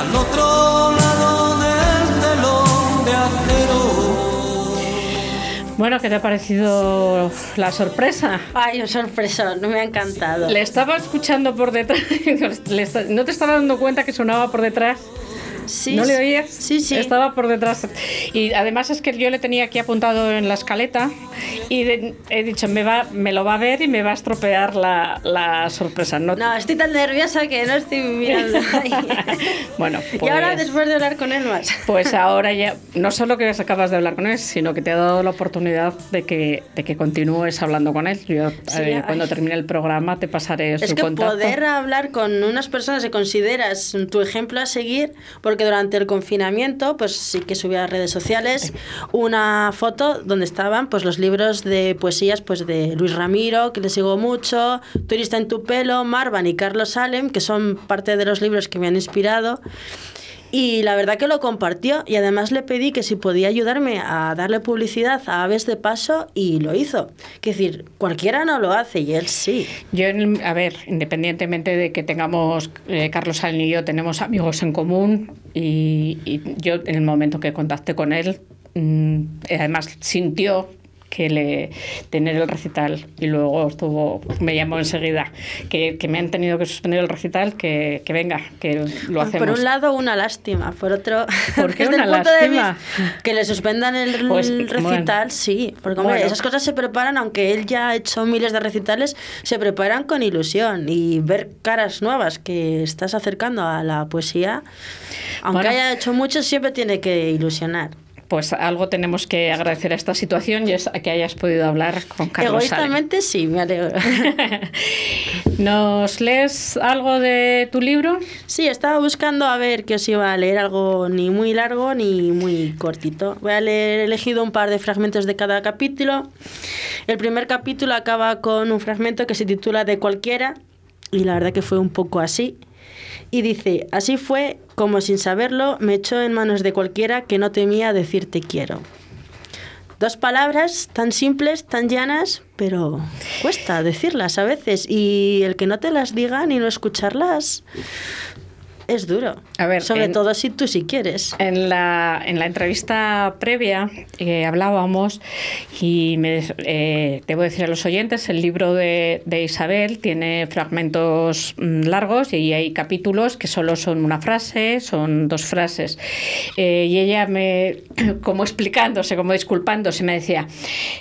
al otro lado del telón de acero bueno, ¿qué te ha parecido la sorpresa? Ay, sorpresa, no me ha encantado. Le estaba escuchando por detrás, ¿no te estaba dando cuenta que sonaba por detrás? ¿No le oías? Sí, sí. Estaba por detrás. Y además es que yo le tenía aquí apuntado en la escaleta y he dicho, me, va, me lo va a ver y me va a estropear la, la sorpresa. No, no, estoy tan nerviosa que no estoy mirando. bueno, Y ahora pues después de hablar con él más. pues ahora ya, no solo que acabas de hablar con él, sino que te ha dado la oportunidad de que, de que continúes hablando con él. Yo eh, cuando termine el programa te pasaré es su que contacto. poder hablar con unas personas que consideras tu ejemplo a seguir, porque porque durante el confinamiento, pues sí que subía a redes sociales una foto donde estaban pues los libros de poesías pues de Luis Ramiro, que le sigo mucho, Turista en tu pelo, Marvan y Carlos Salem, que son parte de los libros que me han inspirado. Y la verdad que lo compartió y además le pedí que si podía ayudarme a darle publicidad a Aves de Paso y lo hizo. Es decir, cualquiera no lo hace y él sí. Yo, a ver, independientemente de que tengamos, eh, Carlos Salin y yo tenemos amigos en común y, yo en el momento que contacté con él, mmm, además sintió que le tener el recital y luego estuvo me llamó enseguida que, que, me han tenido que suspender el recital que, que venga que lo hacemos por un lado una lástima por otro ¿Por qué una lástima? que le suspendan el, pues, recital bueno, sí porque hombre, bueno. esas cosas se preparan aunque él ya ha hecho miles de recitales se preparan con ilusión y ver caras nuevas que estás acercando a la poesía aunque bueno. haya hecho mucho siempre tiene que ilusionar pues algo tenemos que agradecer a esta situación y es que hayas podido hablar con Carlos Egoístamente sí, me alegro. ¿Nos lees algo de tu libro? Sí, estaba buscando a ver que os iba a leer algo ni muy largo ni muy cortito. Voy a leer, he elegido un par de fragmentos de cada capítulo. El primer capítulo acaba con un fragmento que se titula De cualquiera y la verdad que fue un poco así. Y dice, así fue como sin saberlo me echó en manos de cualquiera que no temía decir te quiero. Dos palabras tan simples, tan llanas, pero cuesta decirlas a veces. Y el que no te las diga ni no escucharlas, es duro. A ver, Sobre en, todo si tú sí quieres. En la, en la entrevista previa eh, hablábamos y me, eh, debo decir a los oyentes, el libro de, de, Isabel tiene fragmentos mm, largos y hay capítulos que solo son una frase, son dos frases. Eh, y ella me, como explicándose, como disculpándose, me decía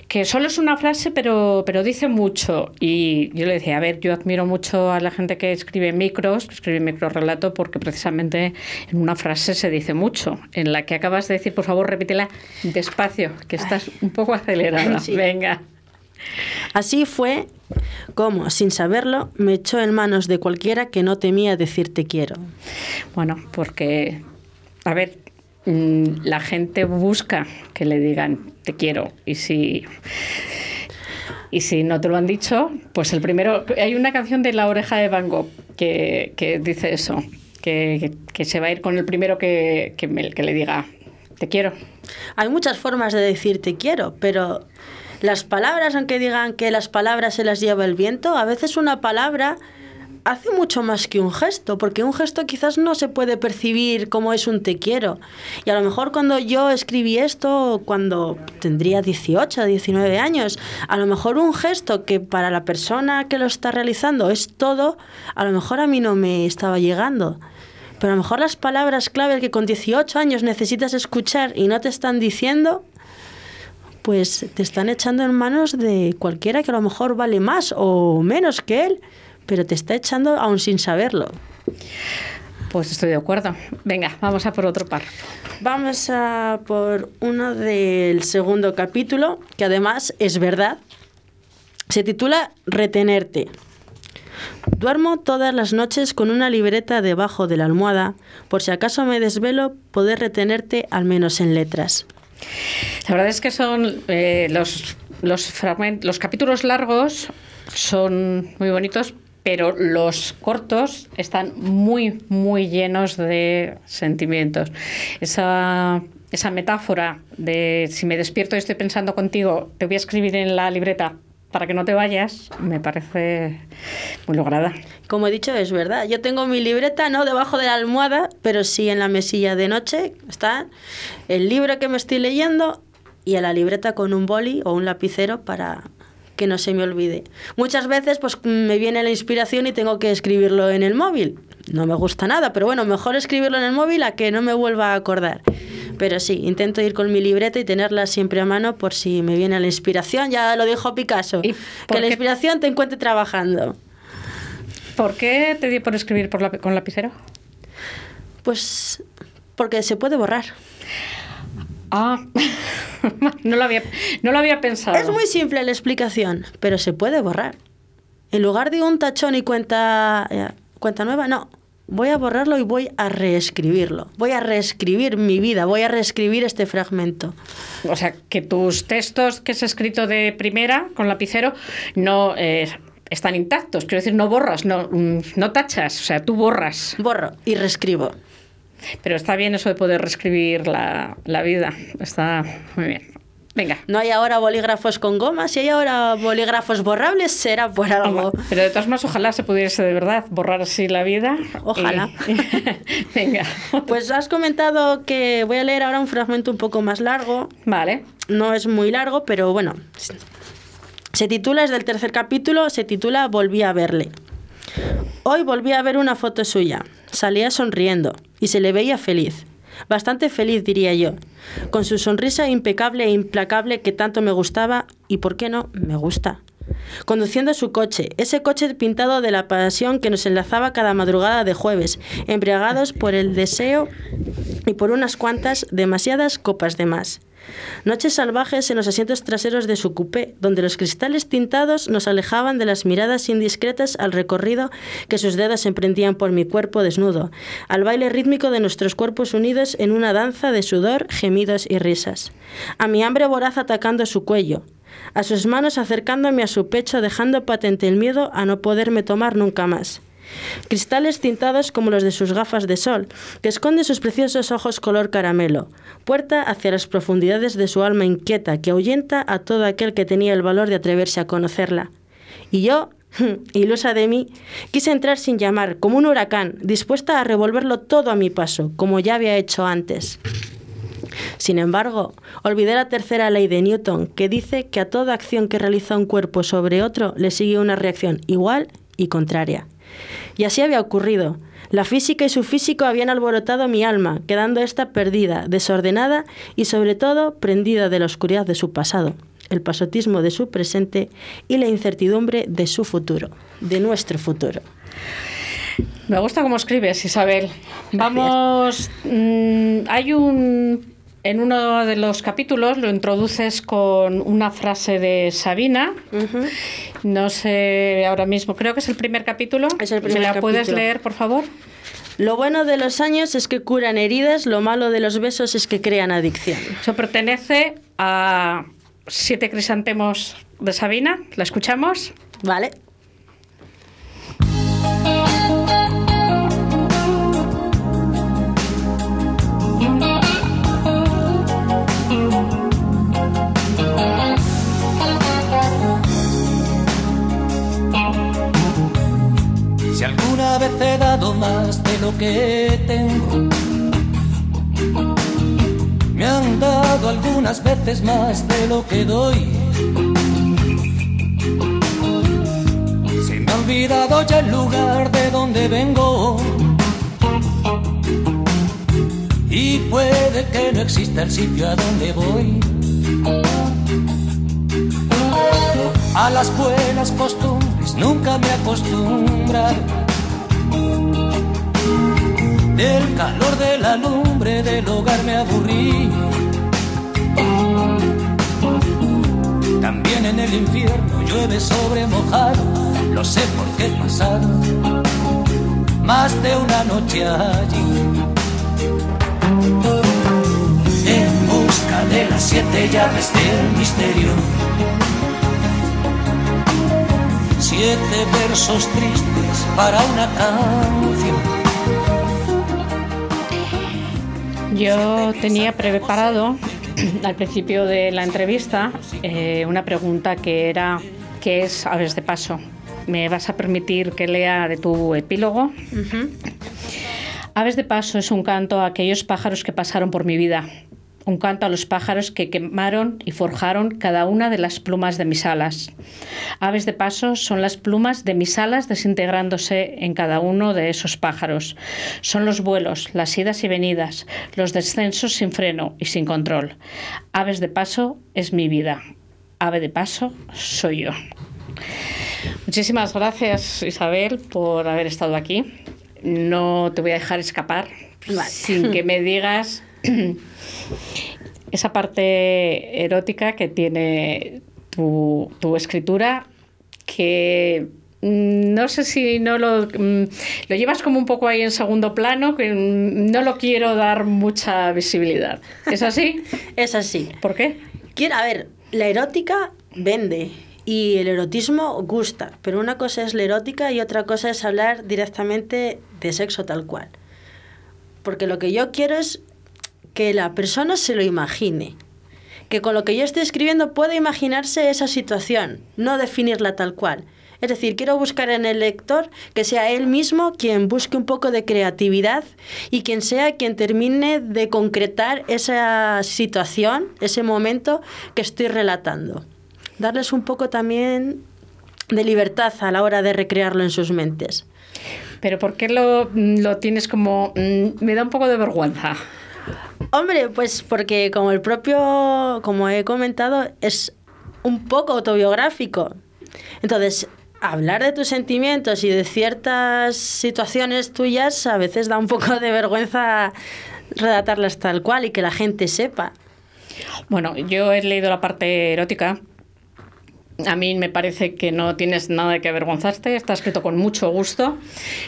que solo es una frase pero, pero dice mucho. Y yo le decía, a ver, yo admiro mucho a la gente que escribe micros, que escribe microrelato porque precisamente en una frase se dice mucho. En la que acabas de decir, por favor, repítela despacio, que estás un poco acelerada. Sí. Venga. Así fue como, sin saberlo, me echó en manos de cualquiera que no temía decir te quiero. Bueno, porque, a ver, mm, la gente busca que le digan te quiero y si y si no te lo han dicho, pues el primero hay una canción de La oreja de Van Gogh que, que dice eso, que, se va a ir con el primero que, que, me, que le diga, te quiero. Hay muchas formas de decir te quiero, pero las palabras, aunque digan que las palabras se las lleva el viento, a veces una palabra hace mucho más que un gesto, porque un gesto quizás no se puede percibir como es un te quiero. Y a lo mejor cuando yo escribí esto, cuando tendría 18, 19 años, a lo mejor un gesto que para la persona que lo está realizando es todo, a lo mejor a mí no me estaba llegando. Pero a lo mejor las palabras clave que con 18 años necesitas escuchar y no te están diciendo, pues te están echando en manos de cualquiera que a lo mejor vale más o menos que él pero te está echando aún sin saberlo. Pues estoy de acuerdo. Venga, vamos a por otro par. Vamos a por uno del segundo capítulo, que además es verdad. Se titula Retenerte. Duermo todas las noches con una libreta debajo de la almohada, por si acaso me desvelo, poder retenerte al menos en letras. La verdad es que son eh, los, los, los capítulos largos, son muy bonitos, pero los cortos están muy, muy llenos de sentimientos. Esa, esa metáfora de si me despierto y estoy pensando contigo, te voy a escribir en la libreta para que no te vayas, me parece muy lograda. Como he dicho, es verdad. Yo tengo mi libreta no debajo de la almohada, pero sí en la mesilla de noche. Está el libro que me estoy leyendo y a la libreta con un boli o un lapicero para que no se me olvide. Muchas veces pues me viene la inspiración y tengo que escribirlo en el móvil. No me gusta nada, pero bueno, mejor escribirlo en el móvil a que no me vuelva a acordar. Pero sí, intento ir con mi libreta y tenerla siempre a mano por si me viene la inspiración. Ya lo dijo Picasso, que la inspiración te encuentre trabajando. ¿Por qué te dio por escribir por la, con lapicero? Pues porque se puede borrar. Ah, no lo, había, no lo había pensado. Es muy simple la explicación, pero se puede borrar. En lugar de un tachón y cuenta, eh, cuenta nueva, no. voy a borrarlo y voy a reescribirlo. Voy a reescribir mi vida, voy a reescribir este fragmento. O sea, que tus textos que has escrito de primera con lapicero no eh, están intactos. Quiero decir, no borras, no, mm, no tachas. O sea, tú borras. Borro y reescribo. Pero está bien eso de poder reescribir la, la vida. Está muy bien. Venga. No hay ahora bolígrafos con goma, si hay ahora bolígrafos borrables será por algo. Pero de todas maneras, ojalá se pudiese de verdad borrar así la vida. Ojalá. Y- Venga. Pues has comentado que voy a leer ahora un fragmento un poco más largo. Vale. No es muy largo, pero bueno. Se titula, es del tercer capítulo, se titula Volví a verle. Hoy volví a ver una foto suya. Salía sonriendo y se le veía feliz. Bastante feliz, diría yo. Con su sonrisa impecable e implacable que tanto me gustaba y, ¿por qué no?, me gusta. Conduciendo su coche, ese coche pintado de la pasión que nos enlazaba cada madrugada de jueves, embriagados por el deseo y por unas cuantas, demasiadas copas de más. Noches salvajes en los asientos traseros de su coupé, donde los cristales tintados nos alejaban de las miradas indiscretas al recorrido que sus dedos emprendían por mi cuerpo desnudo, al baile rítmico de nuestros cuerpos unidos en una danza de sudor, gemidos y risas, a mi hambre voraz atacando su cuello, a sus manos acercándome a su pecho dejando patente el miedo a no poderme tomar nunca más. Cristales tintados como los de sus gafas de sol, que esconde sus preciosos ojos color caramelo, puerta hacia las profundidades de su alma inquieta que ahuyenta a todo aquel que tenía el valor de atreverse a conocerla. Y yo, ilusa de mí, quise entrar sin llamar, como un huracán, dispuesta a revolverlo todo a mi paso, como ya había hecho antes. Sin embargo, olvidé la tercera ley de Newton, que dice que a toda acción que realiza un cuerpo sobre otro le sigue una reacción igual y contraria. Y así había ocurrido. La física y su físico habían alborotado mi alma, quedando ésta perdida, desordenada y sobre todo prendida de la oscuridad de su pasado, el pasotismo de su presente y la incertidumbre de su futuro, de nuestro futuro. Me gusta cómo escribes, Isabel. Vamos. mm, hay un. En uno de los capítulos lo introduces con una frase de Sabina. No sé ahora mismo, creo que es el primer capítulo. Es el ¿Me primer la puedes leer, por favor? Lo bueno de los años es que curan heridas, lo malo de los besos es que crean adicción. Eso pertenece a Siete Crisantemos de Sabina. ¿La escuchamos? Vale. Si alguna vez he dado más de lo que tengo, me han dado algunas veces más de lo que doy. Se me ha olvidado ya el lugar de donde vengo. Y puede que no exista el sitio a donde voy. A las buenas costumbres nunca me acostumbrado. Del calor de la lumbre del hogar me aburrí. También en el infierno llueve sobre mojado, lo sé porque he pasado más de una noche allí. En busca de las siete llaves del misterio. Siete versos tristes para una canción. Yo tenía preparado al principio de la entrevista eh, una pregunta que era ¿qué es Aves de Paso? ¿Me vas a permitir que lea de tu epílogo? Aves de Paso es un canto a aquellos pájaros que pasaron por mi vida. Un canto a los pájaros que quemaron y forjaron cada una de las plumas de mis alas. Aves de paso son las plumas de mis alas desintegrándose en cada uno de esos pájaros. Son los vuelos, las idas y venidas, los descensos sin freno y sin control. Aves de paso es mi vida. Ave de paso soy yo. Muchísimas gracias Isabel por haber estado aquí. No te voy a dejar escapar sin que me digas esa parte erótica que tiene tu, tu escritura que no sé si no lo, mm, lo llevas como un poco ahí en segundo plano, que mm, no lo quiero dar mucha visibilidad. ¿Es así? es así. ¿Por qué? Quiero, a ver, la erótica vende y el erotismo gusta, pero una cosa es la erótica y otra cosa es hablar directamente de sexo tal cual. Porque lo que yo quiero es que la persona se lo imagine, que con lo que yo estoy escribiendo pueda imaginarse esa situación, no definirla tal cual. Es decir, quiero buscar en el lector que sea él mismo quien busque un poco de creatividad y quien sea quien termine de concretar esa situación, ese momento que estoy relatando. Darles un poco también de libertad a la hora de recrearlo en sus mentes. Pero ¿por qué lo, lo tienes como... mm, me da un poco de vergüenza? Hombre, pues porque como el propio, como he comentado, es un poco autobiográfico. Entonces, hablar de tus sentimientos y de ciertas situaciones tuyas a veces da un poco de vergüenza redactarlas tal cual y que la gente sepa. Bueno, yo he leído la parte erótica. A mí me parece que no tienes nada de que avergonzarte, está escrito con mucho gusto,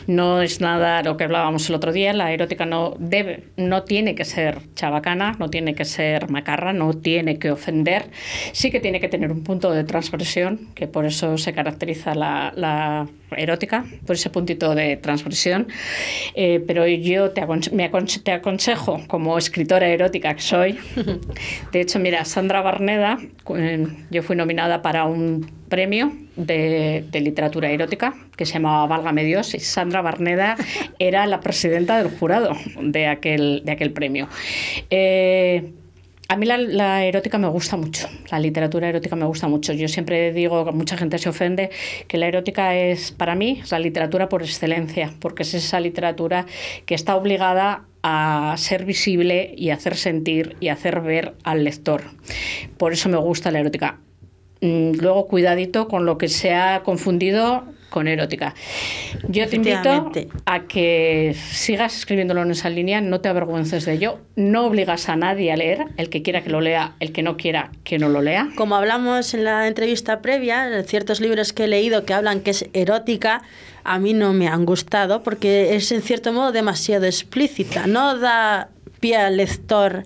no es nada lo que hablábamos el otro día, la erótica no debe, no tiene que ser chabacana, no tiene que ser macarra, no tiene que ofender, sí que tiene que tener un punto de transgresión, que por eso se caracteriza la, la erótica, por ese puntito de transgresión, eh, pero yo te, aconse me aconse te aconsejo, como escritora erótica que soy, de hecho, mira, Sandra Barneda, eh, yo fui nominada para un premio de, de, literatura erótica que se llamaba Válgame Dios y Sandra Barneda era la presidenta del jurado de aquel, de aquel premio. Eh, a mí la, la, erótica me gusta mucho, la literatura erótica me gusta mucho. Yo siempre digo, mucha gente se ofende, que la erótica es, para mí, es la literatura por excelencia, porque es esa literatura que está obligada a ser visible y hacer sentir y hacer ver al lector. Por eso me gusta la erótica. Mm, luego cuidadito con lo que se ha confundido con erótica. Yo te invito a que sigas escribiéndolo en esa línea, no te avergüences de ello, no obligas a nadie a leer, el que quiera que lo lea, el que no quiera que no lo lea. Como hablamos en la entrevista previa, ciertos libros que he leído que hablan que es erótica, a mí no me han gustado porque es en cierto modo demasiado explícita, no da pie al lector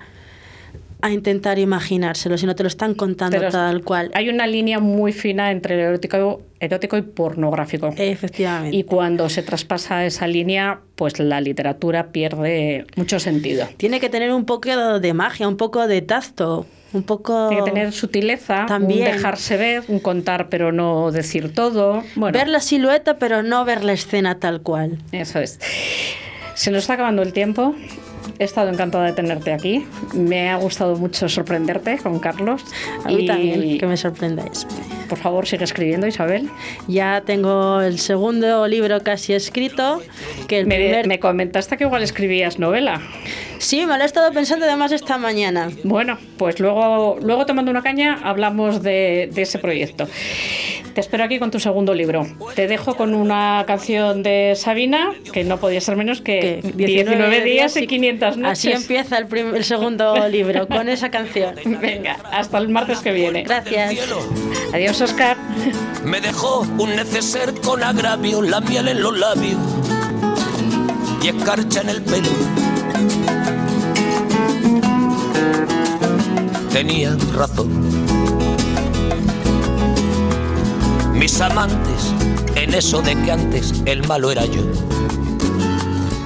a intentar imaginárselo, sino te lo están contando Pero tal cual. Hay una línea muy fina entre el erótico, erótico y pornográfico. Efectivamente. Y cuando se traspasa esa línea, pues la literatura pierde mucho sentido. Tiene que tener un poco de magia, un poco de tacto, un poco... Tiene que tener sutileza, También. un dejarse ver, un contar pero no decir todo. Bueno. Ver la silueta pero no ver la escena tal cual. Eso es. Se nos está acabando el tiempo. He estado encantada de tenerte aquí. Me ha gustado mucho sorprenderte con Carlos. A mí y... también, que me sorprendáis. Por favor, sigue escribiendo, Isabel. Ya tengo el segundo libro casi escrito. Que el me, primer... me comentaste que igual escribías novela. Sí, me lo he estado pensando además esta mañana. Bueno, pues luego, luego tomando una caña hablamos de, de ese proyecto. Te espero aquí con tu segundo libro. Te dejo con una canción de Sabina, que no podía ser menos que 19, 19 días y 500 noches. Así empieza el, primer, el segundo libro, con esa canción. Venga, hasta el martes que viene. Gracias. Adiós, Oscar. Me dejó un neceser con agravio, la miel en los labios y escarcha en el pelo. Tenía razón. Mis amantes, en eso de que antes el malo era yo,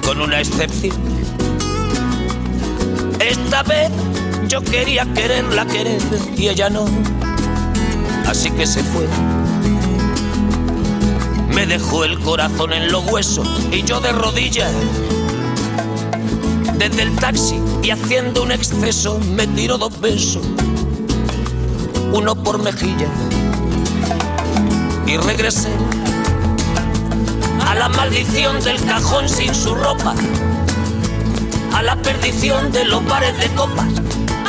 con una excepción. Esta vez yo quería quererla querer y ella no, así que se fue. Me dejó el corazón en los huesos y yo de rodillas. Desde el taxi y haciendo un exceso me tiró dos besos, uno por mejilla y regresé a la maldición del cajón sin su ropa, a la perdición de los bares de copas,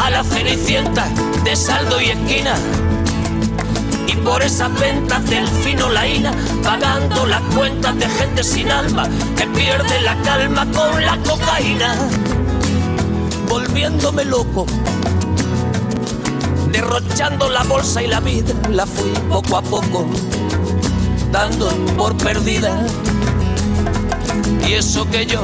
a la cenicienta de saldo y esquina. Y por esas ventas del fino laína, pagando las cuentas de gente sin alma que pierde la calma con la cocaína, volviéndome loco derrochando la bolsa y la vida, la fui poco a poco dando por perdida. Y eso que yo,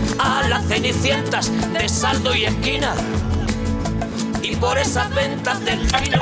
a las cenicientas de saldo y esquina. Y por esas ventas del vino.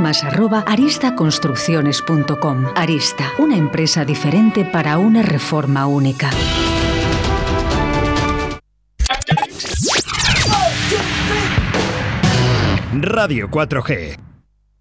arroba aristaconstrucciones.com. Arista, una empresa diferente para una reforma única. Radio 4G.